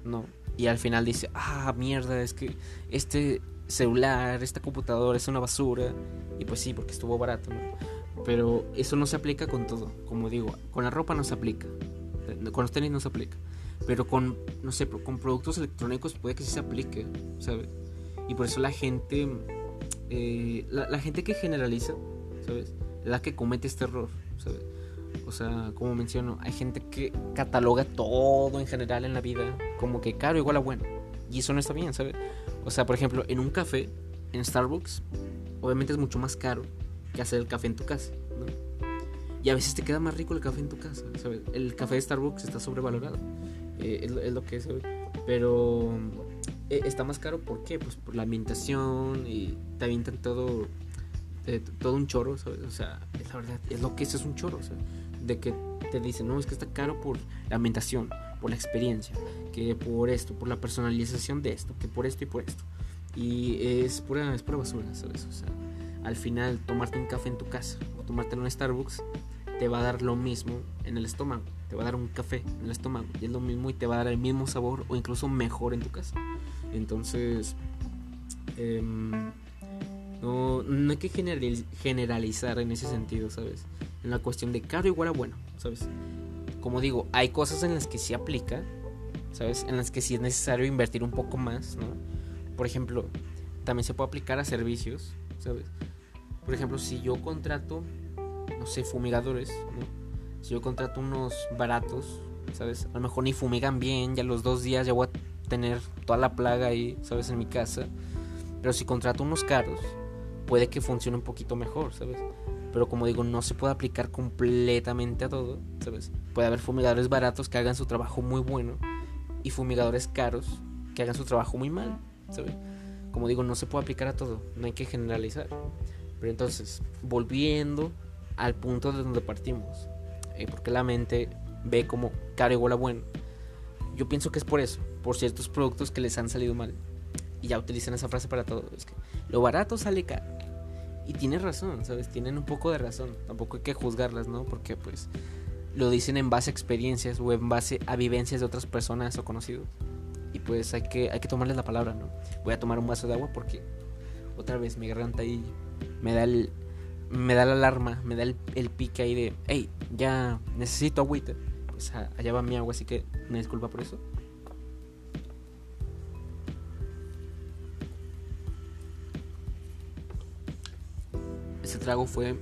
¿no? Y al final dice, ah, mierda, es que este celular, esta computadora es una basura. Y pues sí, porque estuvo barato. Pero eso no se aplica con todo, como digo, con la ropa no se aplica, con los tenis no se aplica, pero con, no sé, con productos electrónicos puede que sí se aplique, ¿sabes? Y por eso la gente, eh, la, gente que generaliza, ¿sabes? La que comete este error, ¿sabes? O sea, como menciono, hay gente que cataloga todo en general en la vida como que caro igual a bueno. Y eso no está bien, ¿sabes? O sea, por ejemplo, en un café, en Starbucks, obviamente es mucho más caro que hacer el café en tu casa, ¿no? Y a veces te queda más rico el café en tu casa, ¿sabes? El café de Starbucks está sobrevalorado, eh, es, lo que es, Pero eh, está más caro, ¿por qué? Pues por la ambientación y te avientan todo, eh, todo un choro, ¿sabes? O sea, la verdad, es lo que es, es un ¿sabes? De que te dicen, no, es que está caro por la ambientación, por la experiencia, que por esto, por la personalización de esto, que por esto y por esto. Y es pura, es pura basura, ¿sabes? O sea, al final tomarte un café en tu casa o tomarte en un Starbucks te va a dar lo mismo en el estómago. Te va a dar un café en el estómago y es lo mismo y te va a dar el mismo sabor o incluso mejor en tu casa. Entonces, em, no, no hay que generalizar en ese sentido, ¿sabes? En la cuestión de caro igual a bueno, ¿sabes? Como digo, hay cosas en las que sí aplica, ¿sabes? En las que sí es necesario invertir un poco más, ¿no? Por ejemplo, también se puede aplicar a servicios, ¿sabes? Por ejemplo, si yo contrato, no sé, fumigadores, ¿no? Si yo contrato unos baratos, ¿sabes? A lo mejor ni fumigan bien, ya los dos días ya voy a tener toda la plaga ahí, ¿sabes? En mi casa. Pero si contrato unos caros, puede que funcione un poquito mejor, ¿sabes? Pero como digo, no se puede aplicar completamente a todo, ¿sabes? Puede haber fumigadores baratos que hagan su trabajo muy bueno y fumigadores caros que hagan su trabajo muy mal, ¿sabes? Como digo, no se puede aplicar a todo, no hay que generalizar. Pero entonces, volviendo al punto de donde partimos, eh, porque la mente ve como caro igual a bueno. Yo pienso que es por eso, por ciertos productos que les han salido mal. Y ya utilizan esa frase para todo. Es que lo barato sale caro Y tiene razón, ¿sabes? Tienen un poco de razón. Tampoco hay que juzgarlas, ¿no? Porque pues lo dicen en base a experiencias o en base a vivencias de otras personas o conocidos. Y pues hay que, hay que tomarles la palabra, ¿no? Voy a tomar un vaso de agua porque otra vez mi garganta ahí me da el, me da la alarma, me da el, el pique ahí de, hey, ya necesito agüita. Pues allá va mi agua, así que me disculpa por eso. Trago fue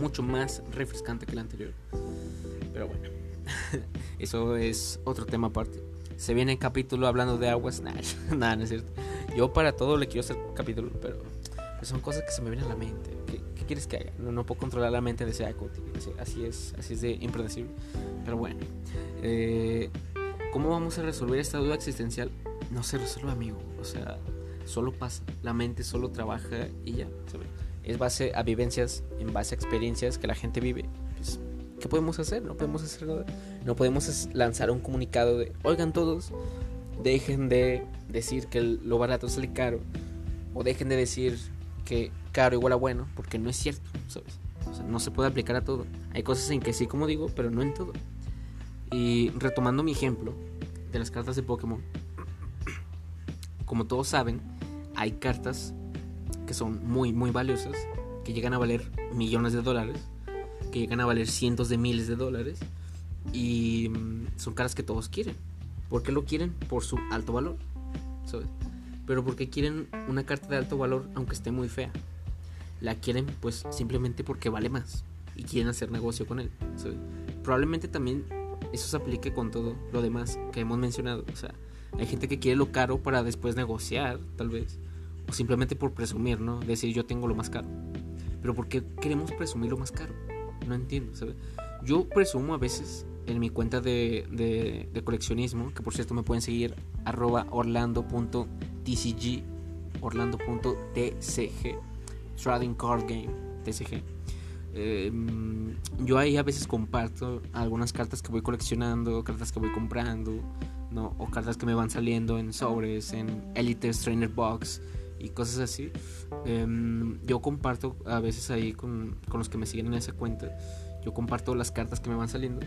mucho más refrescante que el anterior. Pero bueno, eso es otro tema aparte. Se viene el capítulo hablando de aguas. Nada, no es cierto. Yo para todo le quiero hacer capítulo, pero son cosas que se me vienen a la mente. ¿Qué, quieres que haga? No, puedo controlar la mente de ese Así es, así es de impredecible. Pero bueno, eh, ¿cómo vamos a resolver esta duda existencial? No se resuelve, amigo. O sea, solo pasa. La mente solo trabaja y ya. Es base a vivencias, en base a experiencias que la gente vive. Pues, ¿Qué podemos hacer? No podemos hacer nada. No podemos lanzar un comunicado de, oigan todos, dejen de decir que lo barato sale caro. O dejen de decir que caro igual a bueno, porque no es cierto, ¿sabes? O sea, no se puede aplicar a todo. Hay cosas en que sí, como digo, pero no en todo. Y retomando mi ejemplo de las cartas de Pokémon, como todos saben, hay cartas que son muy, muy valiosas, que llegan a valer millones de dólares, que llegan a valer cientos de miles de dólares, y mm, son cartas que todos quieren. ¿Por qué lo quieren? Por su alto valor, ¿sabes? pero porque quieren una carta de alto valor aunque esté muy fea. La quieren pues simplemente porque vale más y quieren hacer negocio con él. Probablemente también eso se aplique con todo lo demás que hemos mencionado. O sea, hay gente que quiere lo caro para después negociar, tal vez. O simplemente por presumir, ¿no? Decir yo tengo lo más caro. Pero ¿por qué queremos presumir lo más caro? No entiendo, ¿sabes? Yo presumo a veces en mi cuenta de, de, coleccionismo, que por cierto me pueden seguir arroba orlando.tcg, orlando.tcg, Trading Card Game, TCG. Em, yo ahí a veces comparto algunas cartas que voy coleccionando, cartas que voy comprando, ¿no? o cartas que me van saliendo en sobres, en Elite Trainer Box y cosas así. Em, yo comparto a veces ahí con, con los que me siguen en esa cuenta. Yo comparto las cartas que me van saliendo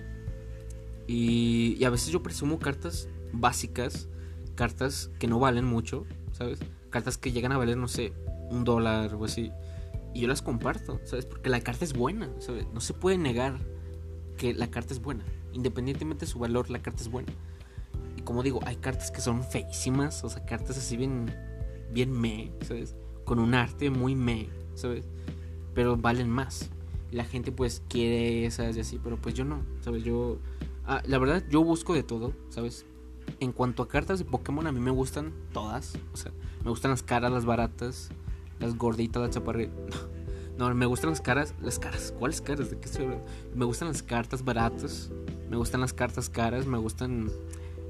y, a veces yo presumo cartas básicas, cartas que no valen mucho, ¿sabes? Cartas que llegan a valer, no sé, un dólar o así. Y yo las comparto, ¿sabes? Porque la carta es buena, ¿sabes? No se puede negar que la carta es buena. Independientemente de su valor, la carta es buena. Y como digo, hay cartas que son feísimas, o sea, cartas así bien, bien me, ¿sabes? Con un arte muy me, ¿sabes? Pero valen más. la gente pues quiere esas y así, pero pues yo no, ¿sabes? Yo Ah, la verdad, yo busco de todo, ¿sabes? En cuanto a cartas de Pokémon, a mí me gustan todas. O sea, me gustan las caras, las baratas, las gorditas, las chaparritas. No, me gustan las caras. Las caras, ¿cuáles caras? ¿De qué estoy hablando? Me gustan las cartas baratas. Me gustan las cartas caras. Me gustan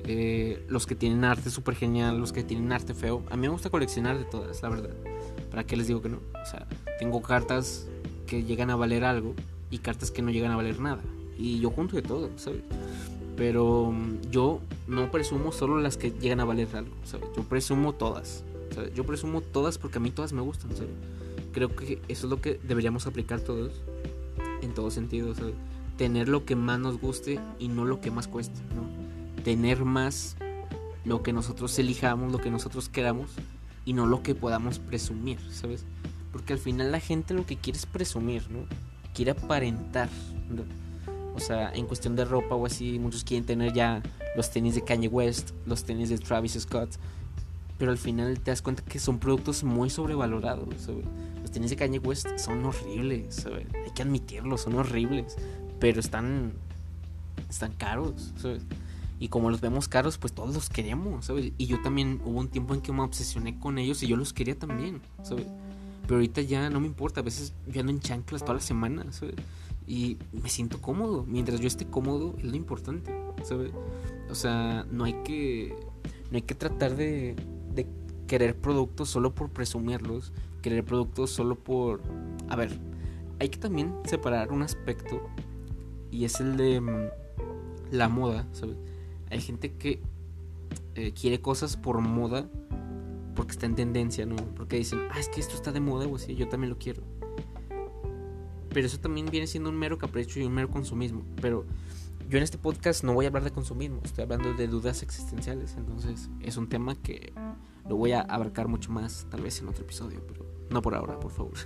eh, los que tienen arte súper genial. Los que tienen arte feo. A mí me gusta coleccionar de todas, la verdad. ¿Para qué les digo que no? O sea, tengo cartas que llegan a valer algo y cartas que no llegan a valer nada. Y yo junto de todo, ¿sabes? Pero mm, yo no presumo solo las que llegan a valer algo, ¿sabes? Yo presumo todas. ¿sabes? Yo presumo todas porque a mí todas me gustan, ¿sabes? Creo que eso es lo que deberíamos aplicar todos en todo sentido, ¿sabes? Tener lo que más nos guste y no lo que más cueste, ¿no? Tener más lo que nosotros elijamos, lo que nosotros queramos y no lo que podamos presumir, ¿sabes? Porque al final la gente lo que quiere es presumir, ¿no? Quiere aparentar, ¿no? O sea, en cuestión de ropa o así, muchos quieren tener ya los tenis de Kanye West, los tenis de Travis Scott. Pero al final te das cuenta que son productos muy sobrevalorados. Los tenis de Kanye West son horribles, hay que admitirlo, son horribles. Pero están, están caros. Y como los vemos caros, pues todos los queremos. ¿sabes? Y yo también hubo un tiempo en que me obsesioné con ellos y yo los quería también. ¿sabes? Pero ahorita ya no me importa. A veces yo ando en chanclas toda la semana. ¿sabes? y me siento cómodo. Mientras yo esté cómodo es lo importante, ¿sabes? O sea, no hay que no hay que tratar de, de querer productos solo por presumirlos, querer productos solo por a ver, hay que también separar un aspecto y es el de mm, la moda, ¿sabes? Hay gente que eh, quiere cosas por moda porque está en tendencia, ¿no? Porque dicen, ah, es que esto está de moda o así, yo también lo quiero. Pero eso también viene siendo un mero capricho y un mero consumismo. Pero yo en este podcast no voy a hablar de consumismo, estoy hablando de dudas existenciales. Entonces es un tema que lo voy a abarcar mucho más, tal vez en otro episodio, pero no por ahora, por favor.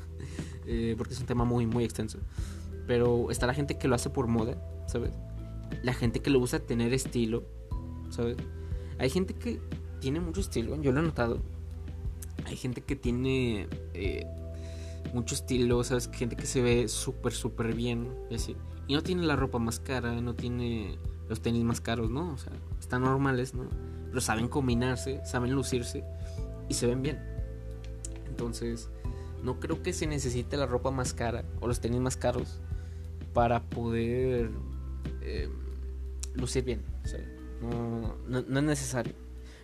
Eh, porque es un tema muy, muy extenso. Pero está la gente que lo hace por moda, ¿sabes? La gente que lo usa tener estilo, ¿sabes? Hay gente que tiene mucho estilo, yo lo he notado. Hay gente que tiene eh, mucho estilo, ¿sabes? Gente que se ve súper, súper bien, y. Y no tiene la ropa más cara, no tiene los tenis más caros, ¿no? O sea, están normales, ¿no? Pero saben combinarse, saben lucirse y se ven bien. Entonces, no creo que se necesite la ropa más cara o los tenis más caros para poder eh, lucir bien. O sea, no, no, es necesario.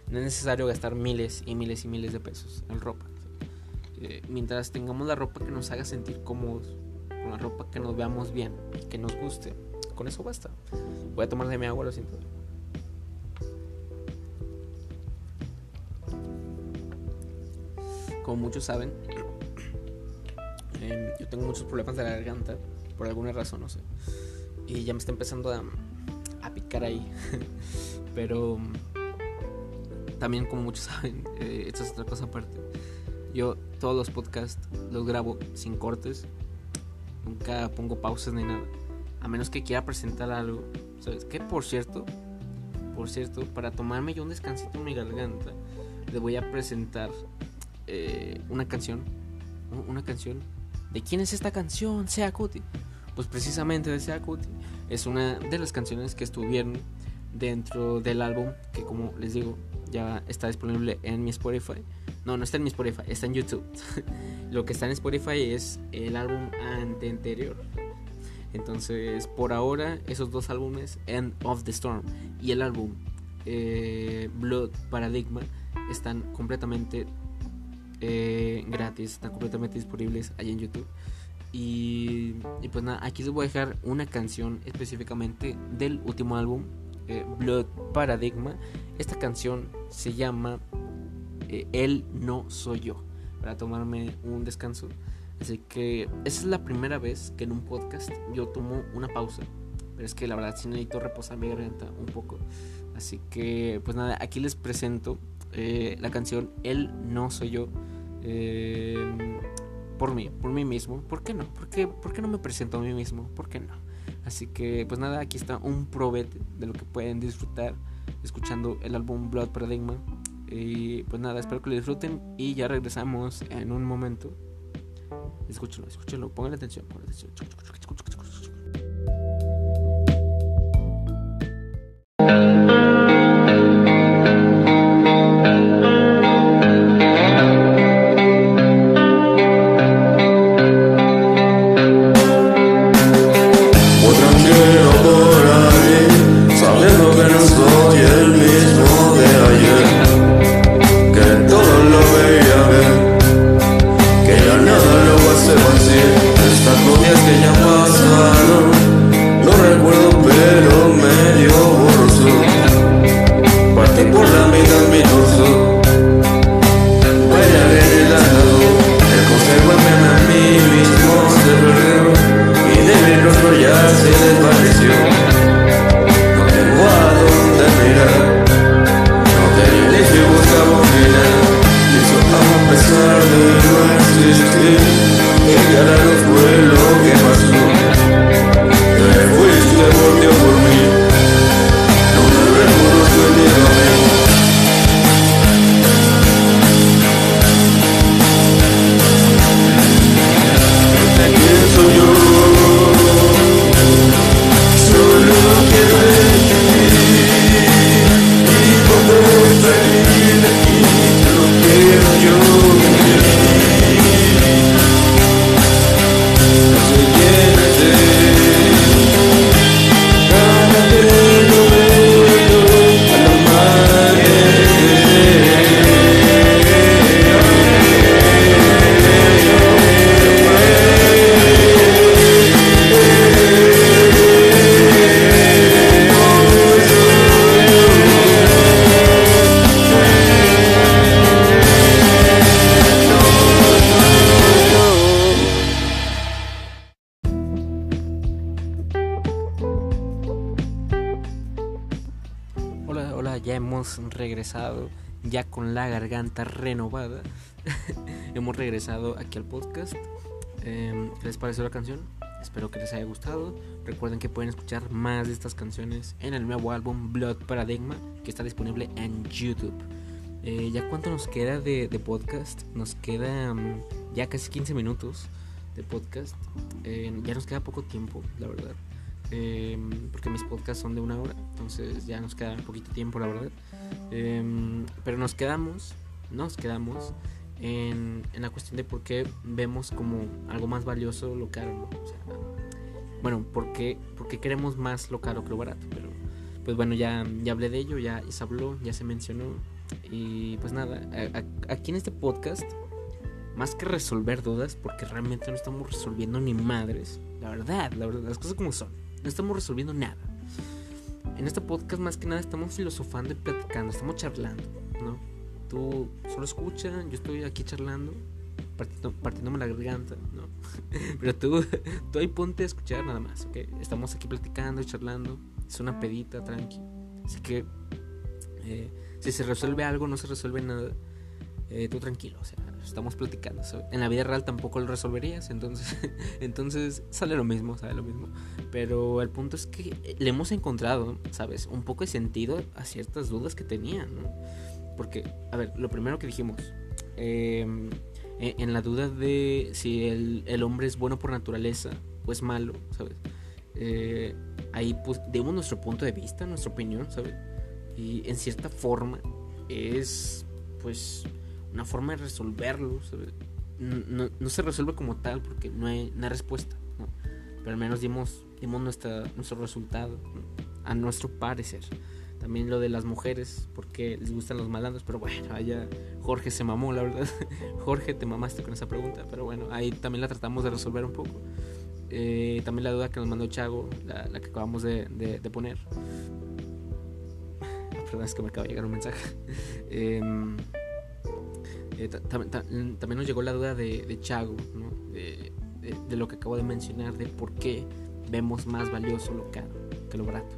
No es necesario gastar miles y miles y miles de pesos en ropa. Eh, mientras tengamos la ropa que nos haga sentir cómodos, con la ropa que nos veamos bien y que nos guste, con eso basta. Voy a tomar de mi agua, lo siento. Como muchos saben, em, yo tengo muchos problemas de la garganta, por alguna razón, no sé. Y ya me está empezando a, a picar ahí. Pero también, como muchos saben, eh, esto es otra cosa aparte. Yo todos los podcasts los grabo sin cortes. Nunca pongo pausas ni nada. A menos que quiera presentar algo. ¿Sabes qué? Por cierto, por cierto, para tomarme yo un descansito en mi garganta, le voy a presentar eh, una canción. Una canción. ¿De quién es esta canción? Sea Cuti. Pues precisamente de Sea Cuti. Es una de las canciones que estuvieron dentro del álbum que como les digo ya está disponible en mi Spotify. No, no está en mi Spotify, está en YouTube. Lo que está en Spotify es el álbum anterior. Entonces, por ahora, esos dos álbumes, End of the Storm y el álbum eh, Blood Paradigma, están completamente eh, gratis, están completamente disponibles ahí en YouTube. Y, pues nada, aquí les voy a dejar una canción específicamente del último álbum, eh, Blood Paradigma. Esta canción se llama eh, Él no soy yo, para tomarme un descanso. Así que esa es la primera vez que en un podcast yo tomo una pausa. Pero es que la verdad sí necesito reposar mi garganta un poco. Así que pues nada, aquí les presento eh, la canción Él no soy yo. Eh, por mí, por mí mismo. ¿Por qué no? ¿Por qué, ¿Por qué no me presento a mí mismo? ¿Por qué no? Así que pues nada, aquí está un probete de lo que pueden disfrutar escuchando el álbum Blood Paradigma. Y pues nada, espero que lo disfruten y ya regresamos en un momento. Escúchenlo, escúchenlo, pongan atención, pongan atención. Garganta renovada. hemos regresado aquí al podcast. Em, ¿Qué les pareció la canción? Espero que les haya gustado. Recuerden que pueden escuchar más de estas canciones en el nuevo álbum Blood Paradigma que está disponible en YouTube. Eh, ¿Ya cuánto nos queda de, podcast? Nos queda mm, ya casi 15 minutos de podcast. Eh, ya nos queda poco tiempo, la verdad. Em, porque mis podcasts son de una hora, entonces ya nos queda poquito tiempo, la verdad. Em, pero nos quedamos, nos quedamos en, la cuestión de por qué vemos como algo más valioso lo caro. bueno, ¿por qué, queremos más lo caro que lo barato? Pero pues bueno, ya, ya hablé de ello, ya, se habló, ya se mencionó. Y pues nada, aquí en este podcast, más que resolver dudas, porque realmente no estamos resolviendo ni madres, la verdad, la verdad, las cosas como son, no estamos resolviendo nada. En este podcast más que nada estamos filosofando y platicando, estamos charlando, ¿no? Tú solo escucha, yo estoy aquí charlando, partiéndome la garganta, ¿no? Pero tú, tú ahí ponte a escuchar nada más, ¿ok? Estamos aquí platicando charlando, es una pedita, tranqui. Así que, eh, si se resuelve algo, no se resuelve nada, eh, tú tranquilo, o sea, estamos platicando. En la vida real tampoco lo resolverías, entonces, entonces sale lo mismo, sale lo mismo. Pero el punto es que le hemos encontrado, ¿sabes? Un poco de sentido a ciertas dudas que tenía, ¿no? Porque, a ver, lo primero que dijimos, em, e, en la duda de si el, hombre es bueno por naturaleza o es malo, ¿sabes? Eh, ahí pues demos nuestro punto de vista, nuestra opinión, ¿sabes? Y en cierta forma es pues una forma de resolverlo. No, no, se resuelve como tal porque no hay, una respuesta, ¿no? Pero al menos dimos, dimos nuestra, nuestro resultado, a nuestro parecer. También lo de las mujeres, porque les gustan los malandros. Pero bueno, allá Jorge se mamó, la verdad. Jorge, te mamaste con esa pregunta. Pero bueno, ahí también la tratamos de resolver un poco. Eh, también la duda que nos mandó Chago, la, que acabamos de, poner. La verdad es que me acaba de llegar un mensaje. Em, eh, también nos llegó la duda de, Chago, ¿no? de, de, lo que acabo de mencionar, de por qué vemos más valioso lo caro que lo barato.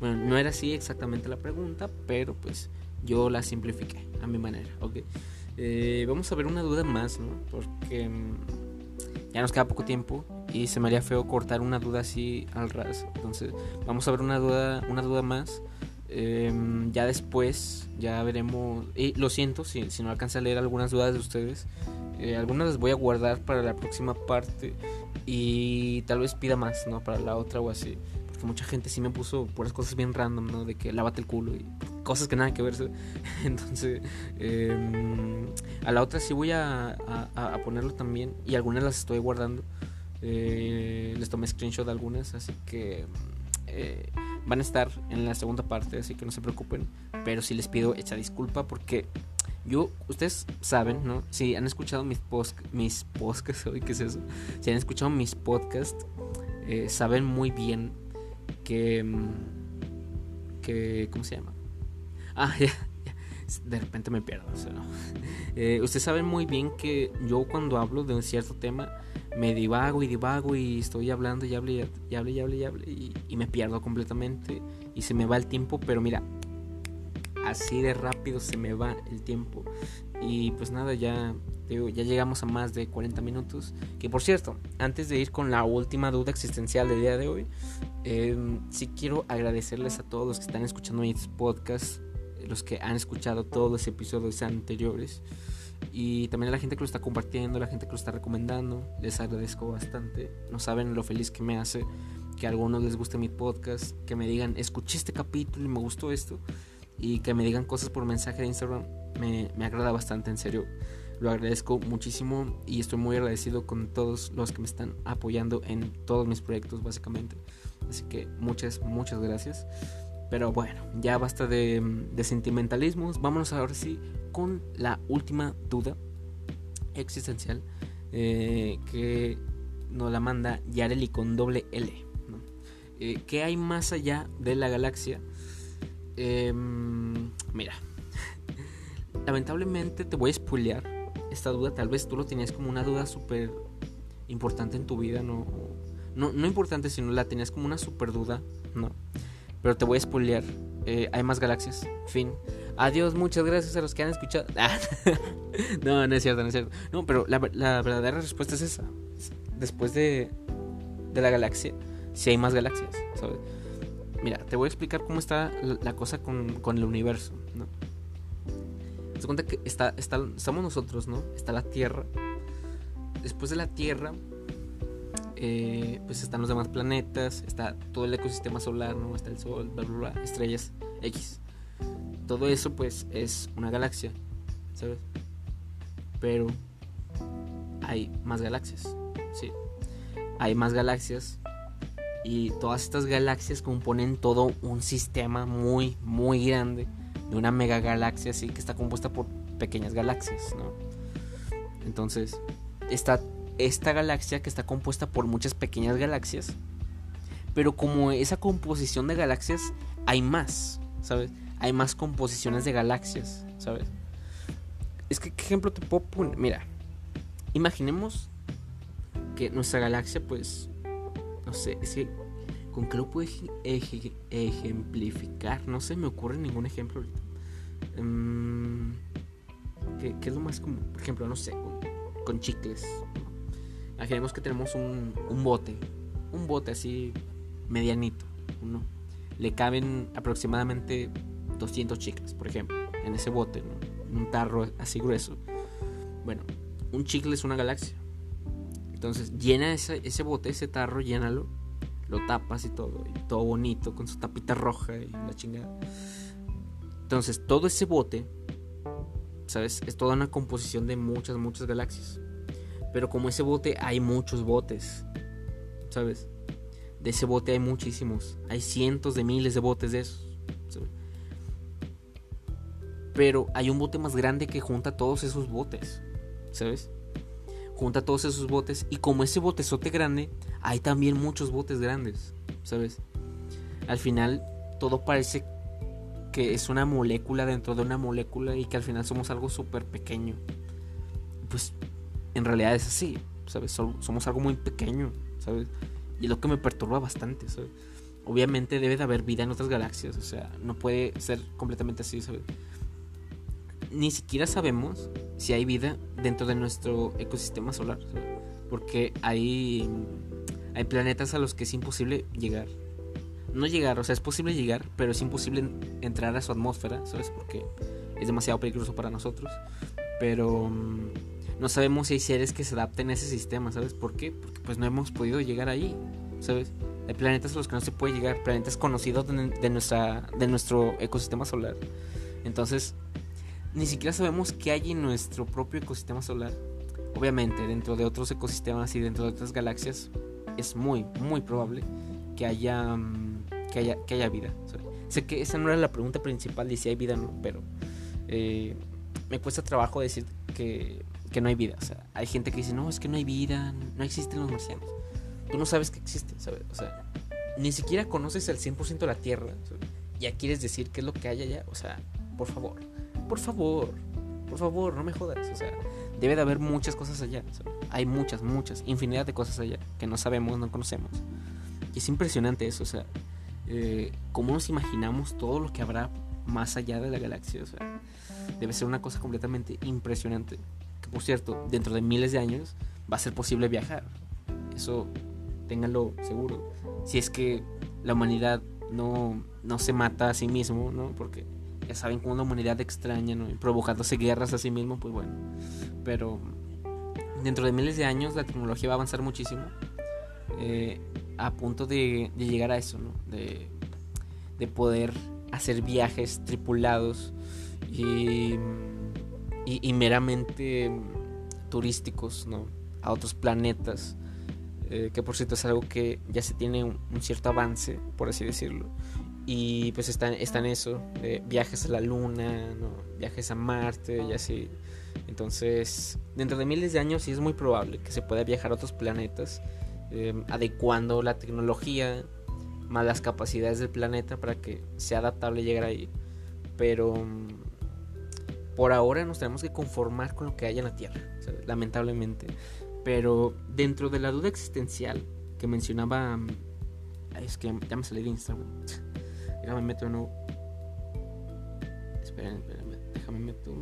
Bueno, no era así exactamente la pregunta, pero pues yo la simplifiqué a mi manera, ¿ok? Eh, vamos a ver una duda más, ¿no? Porque mm, ya nos queda poco tiempo y se me haría feo cortar una duda así al ras. Entonces, vamos a ver una duda, una duda más. Em, ya después, ya veremos. Y lo siento si, si no alcanza a leer algunas dudas de ustedes. Eh, algunas las voy a guardar para la próxima parte y tal vez pida más, ¿no? Para la otra o así que mucha gente sí me puso por las cosas bien random, ¿no? De que lávate el culo y cosas que nada que ver. Entonces, em, a la otra sí voy a, a, ponerlo también y algunas las estoy guardando. Eh, les tomé screenshot de algunas, así que eh, van a estar en la segunda parte, así que no se preocupen. Pero sí les pido hecha disculpa porque yo, ustedes saben, ¿no? Si han escuchado mis, post, mis podcasts, ¿qué es eso? Si han escuchado mis podcasts, eh, saben muy bien que, mm, que ¿cómo se llama? Ah, ya, de repente me pierdo. Eh, ustedes saben muy bien que yo cuando hablo de un cierto tema me divago y divago y estoy hablando y hablo y hablo y hablo y me pierdo completamente y se me va el tiempo, pero mira, así de rápido se me va el tiempo. Y pues nada, ya ya llegamos a más de 40 minutos. Que por cierto, antes de ir con la última duda existencial del día de hoy, eh, sí quiero agradecerles a todos los que están escuchando mis podcasts, los que han escuchado todos los episodios anteriores. Y también a la gente que lo está compartiendo, la gente que lo está recomendando. Les agradezco bastante. No saben lo feliz que me hace que a algunos les guste mi podcast, que me digan, escuché este capítulo y me gustó esto. Y que me digan cosas por mensaje de Instagram. Me, me agrada bastante, en serio. Lo agradezco muchísimo y estoy muy agradecido con todos los que me están apoyando en todos mis proyectos básicamente. Así que muchas, muchas gracias. Pero bueno, ya basta de, de sentimentalismos. Vámonos ahora sí con la última duda existencial eh, que nos la manda Yareli con doble L. Eh, ¿Qué hay más allá de la galaxia? Em, mira, lamentablemente te voy a spoilear esta duda, tal vez tú lo tenías como una duda súper importante en tu vida, ¿no? ¿no? No importante, sino la tenías como una súper duda, ¿no? Pero te voy a spoilear. Eh, hay más galaxias. Fin. Adiós, muchas gracias a los que han escuchado. Ah, no, no es cierto, no es cierto. No, pero la, la verdadera respuesta es esa. Después de, de la galaxia, si hay más galaxias. Mira, te voy a explicar cómo está la cosa con, con el universo, ¿no? Te cuenta que está, estamos nosotros, ¿no? Está la Tierra. Después de la Tierra, eh, pues están los demás planetas, está todo el ecosistema solar, ¿no? Está el Sol, bla, bla, bla, estrellas X. Todo eso, pues, es una galaxia, ¿sabes? Pero hay más galaxias, ¿sí? Hay más galaxias y todas estas galaxias componen todo un sistema muy, muy grande de una mega galaxia así que está compuesta por pequeñas galaxias, ¿no? Entonces, está esta galaxia que está compuesta por muchas pequeñas galaxias, pero como esa composición de galaxias hay más, ¿sabes? Hay más composiciones de galaxias, ¿sabes? Es que, ¿qué ejemplo te puedo poner? Mira, imaginemos que nuestra galaxia, pues, no sé, es que ¿Con qué lo puedo ejemplificar? No se me ocurre ningún ejemplo ahorita. Em, ¿qué, es lo más común? Por ejemplo, no sé, con, chicles. Imaginemos que tenemos un, bote. Un bote así medianito. Uno. Le caben aproximadamente 200 chicles, por ejemplo. En ese bote, un tarro así grueso. Bueno, un chicle es una galaxia. Entonces, llena ese, ese bote, ese tarro, llénalo lo tapas y todo, y todo bonito, con su tapita roja y la chingada. Entonces, todo ese bote, ¿sabes? Es toda una composición de muchas, muchas galaxias. Pero como ese bote hay muchos botes, ¿sabes? De ese bote hay muchísimos. Hay cientos de miles de botes de esos. Pero hay un bote más grande que junta todos esos botes, ¿sabes? junta todos esos botes y como ese botezote grande, hay también muchos botes grandes, ¿sabes? Al final todo parece que es una molécula dentro de una molécula y que al final somos algo súper pequeño. Pues en realidad es así, ¿sabes? Somos algo muy pequeño, ¿sabes? Y lo que me perturba bastante, ¿sabes? Obviamente debe de haber vida en otras galaxias, o sea, no puede ser completamente así, ¿sabes? Ni siquiera sabemos si hay vida dentro de nuestro ecosistema solar. Porque hay, hay planetas a los que es imposible llegar. No llegar, o sea, es posible llegar, pero es imposible entrar a su atmósfera, ¿sabes? Porque es demasiado peligroso para nosotros. Pero mm, no sabemos si hay seres que se adapten a ese sistema, ¿sabes? ¿Por qué? Porque pues no hemos podido llegar ahí, ¿sabes? Hay planetas a los que no se puede llegar, planetas conocidos de, nuestra, de nuestro ecosistema solar. Entonces, ni siquiera sabemos qué hay en nuestro propio ecosistema solar. Obviamente, dentro de otros ecosistemas y dentro de otras galaxias, es muy, muy probable que haya, mm, que haya, que haya vida. sé que esa no era la pregunta principal de si hay vida o no, pero eh, me cuesta trabajo decir que, que, no hay vida. O sea, hay gente que dice, no, es que no hay vida, no existen los marcianos. Tú no sabes que existen, ¿sabes? O sea, ni siquiera conoces el 100% de la Tierra. Ya quieres decir qué es lo que hay allá. O sea, por favor por favor, por favor, no me jodas. O sea, debe de haber muchas cosas allá. hay muchas, muchas, infinidad de cosas allá que no sabemos, no conocemos. Y es impresionante eso, o sea, eh, cómo nos imaginamos todo lo que habrá más allá de la galaxia. O sea, debe ser una cosa completamente impresionante. Que por cierto, dentro de miles de años va a ser posible viajar. Eso, ténganlo seguro. Si es que la humanidad no, no se mata a sí mismo, ¿no? Porque ya saben, con una humanidad extraña, ¿no? provocándose guerras a sí mismo, pues bueno. Pero dentro de miles de años la tecnología va a avanzar muchísimo. Eh, a punto de, llegar a eso, ¿no? De, de, poder hacer viajes tripulados y, y, meramente turísticos, ¿no? A otros planetas. Eh, que por cierto es algo que ya se tiene un, cierto avance, por así decirlo. Y pues están en eso, viajes a la luna, viajes a Marte y así. Entonces, dentro de miles de años sí es muy probable que se pueda viajar a otros planetas, eh, adecuando la tecnología más las capacidades del planeta para que sea adaptable llegar ahí. Pero mm, por ahora nos tenemos que conformar con lo que hay en la Tierra, lamentablemente. Pero dentro de la duda existencial que mencionaba, es que ya me salí de Instagram Déjame meto de nuevo. Esperen, déjame meto.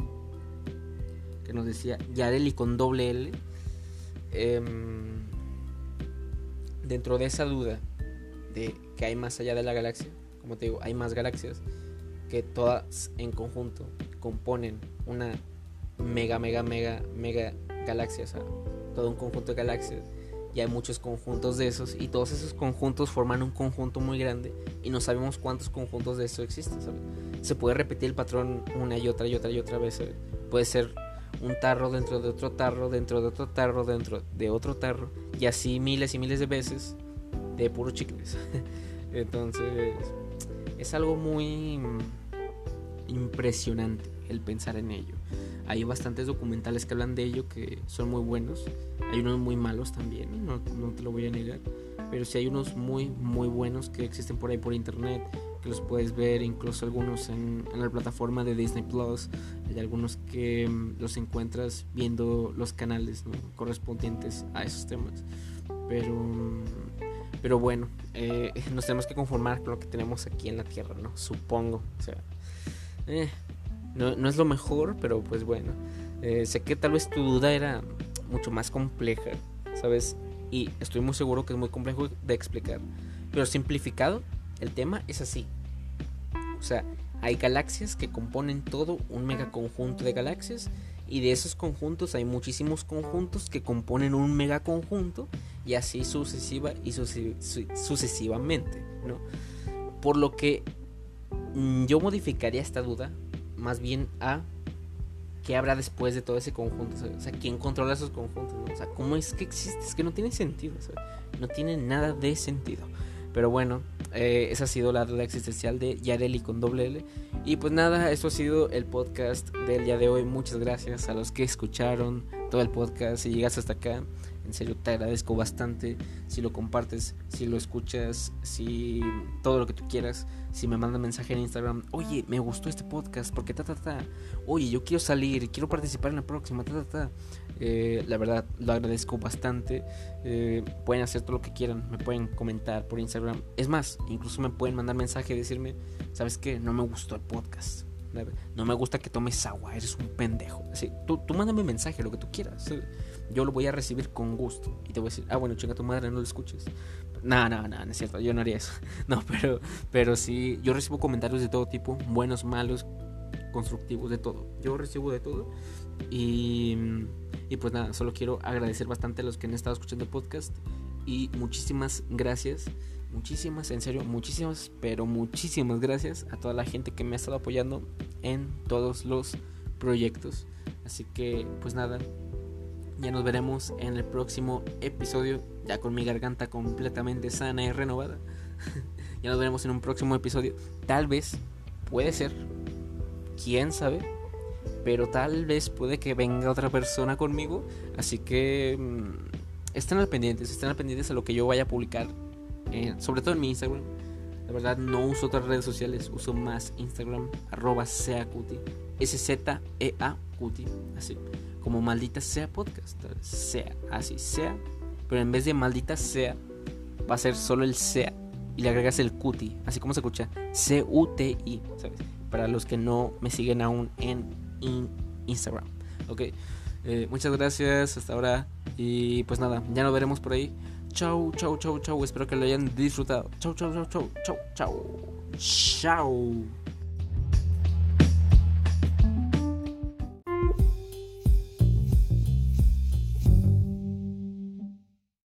Que nos decía Yareli con doble L. Em, dentro de esa duda de que hay más allá de la galaxia, como te digo, hay más galaxias que todas en conjunto componen una mega, mega, mega, mega galaxia, o sea, todo un conjunto de galaxias. Y hay muchos conjuntos de esos y todos esos conjuntos forman un conjunto muy grande y no sabemos cuántos conjuntos de eso existen. Se puede repetir el patrón una y otra y otra y otra vez. Puede ser un tarro dentro de otro tarro, dentro de otro tarro, dentro de otro tarro y así miles y miles de veces de puros chicles. Entonces es algo muy impresionante el pensar en ello. Hay bastantes documentales que hablan de ello que son muy buenos. Hay unos muy malos también, no, te lo voy a negar. Pero sí hay unos muy, muy buenos que existen por ahí por internet, que los puedes ver, incluso algunos en, la plataforma de Disney Plus. Hay algunos que mm, los encuentras viendo los canales correspondientes a esos temas. Pero, mm, pero bueno, eh, nos tenemos que conformar con lo que tenemos aquí en la Tierra, ¿no? Supongo. O sea, eh, no, es lo mejor, pero pues bueno. Eh, sé que tal vez tu duda era mucho más compleja, ¿sabes? Y estoy muy seguro que es muy complejo de explicar. Pero simplificado, el tema es así. O sea, hay galaxias que componen todo un megaconjunto de galaxias y de esos conjuntos hay muchísimos conjuntos que componen un megaconjunto y así sucesiva y sucesivamente, ¿no? Por lo que mm, yo modificaría esta duda más bien a qué habrá después de todo ese conjunto. O sea, ¿quién controla esos conjuntos? O sea, ¿cómo es que existe? Es que no tiene sentido. no tiene nada de sentido. Pero bueno, eh, esa ha sido la duda existencial de Yareli con doble L. Y pues nada, esto ha sido el podcast del día de hoy. Muchas gracias a los que escucharon todo el podcast. Si llegas hasta acá, en serio, te agradezco bastante si lo compartes, si lo escuchas, si todo lo que tú quieras. Si me mandan mensaje en Instagram, oye, me gustó este podcast porque ta, ta, ta. Oye, yo quiero salir, quiero participar en la próxima, ta, ta, ta. Eh, la verdad, lo agradezco bastante. Eh, pueden hacer todo lo que quieran, me pueden comentar por Instagram. Es más, incluso me pueden mandar mensaje y decirme, ¿sabes qué? No me gustó el podcast. No me gusta que tomes agua, eres un pendejo. Así, tú, tú mándame mensaje, lo que tú quieras yo lo voy a recibir con gusto. Y te voy a decir, ah, bueno, chinga tu madre, no lo escuches. No, no, no, no es cierto, yo no haría eso. No, pero, pero sí, yo recibo comentarios de todo tipo, buenos, malos, constructivos, de todo. Yo recibo de todo. Y, y pues nada, solo quiero agradecer bastante a los que han estado escuchando el podcast. Y muchísimas gracias. Muchísimas, en serio, muchísimas, pero muchísimas gracias a toda la gente que me ha estado apoyando en todos los proyectos. Así que, pues nada, ya nos veremos en el próximo episodio, ya con mi garganta completamente sana y renovada. ya nos veremos en un próximo episodio. Tal vez, puede ser, quién sabe, pero tal vez puede que venga otra persona conmigo. Así que mm, estén al pendientes, estén al pendientes a lo que yo vaya a publicar, eh, sobre todo en mi Instagram. La verdad no uso otras redes sociales, uso más Instagram, arroba seacuti, S-Z-E-A-Cuti, así como maldita sea podcast, sea, así sea, pero en vez de maldita sea, va a ser solo el sea y le agregas el cuti, así como se escucha, C-U-T-I, ¿sabes? Para los que no me siguen aún en Instagram, ok. Eh, muchas gracias hasta ahora y pues nada, ya nos veremos por ahí. Chau, chau, chau, chau. Espero que lo hayan disfrutado. Chau, chau, chau, chau, chau, chau. Chau.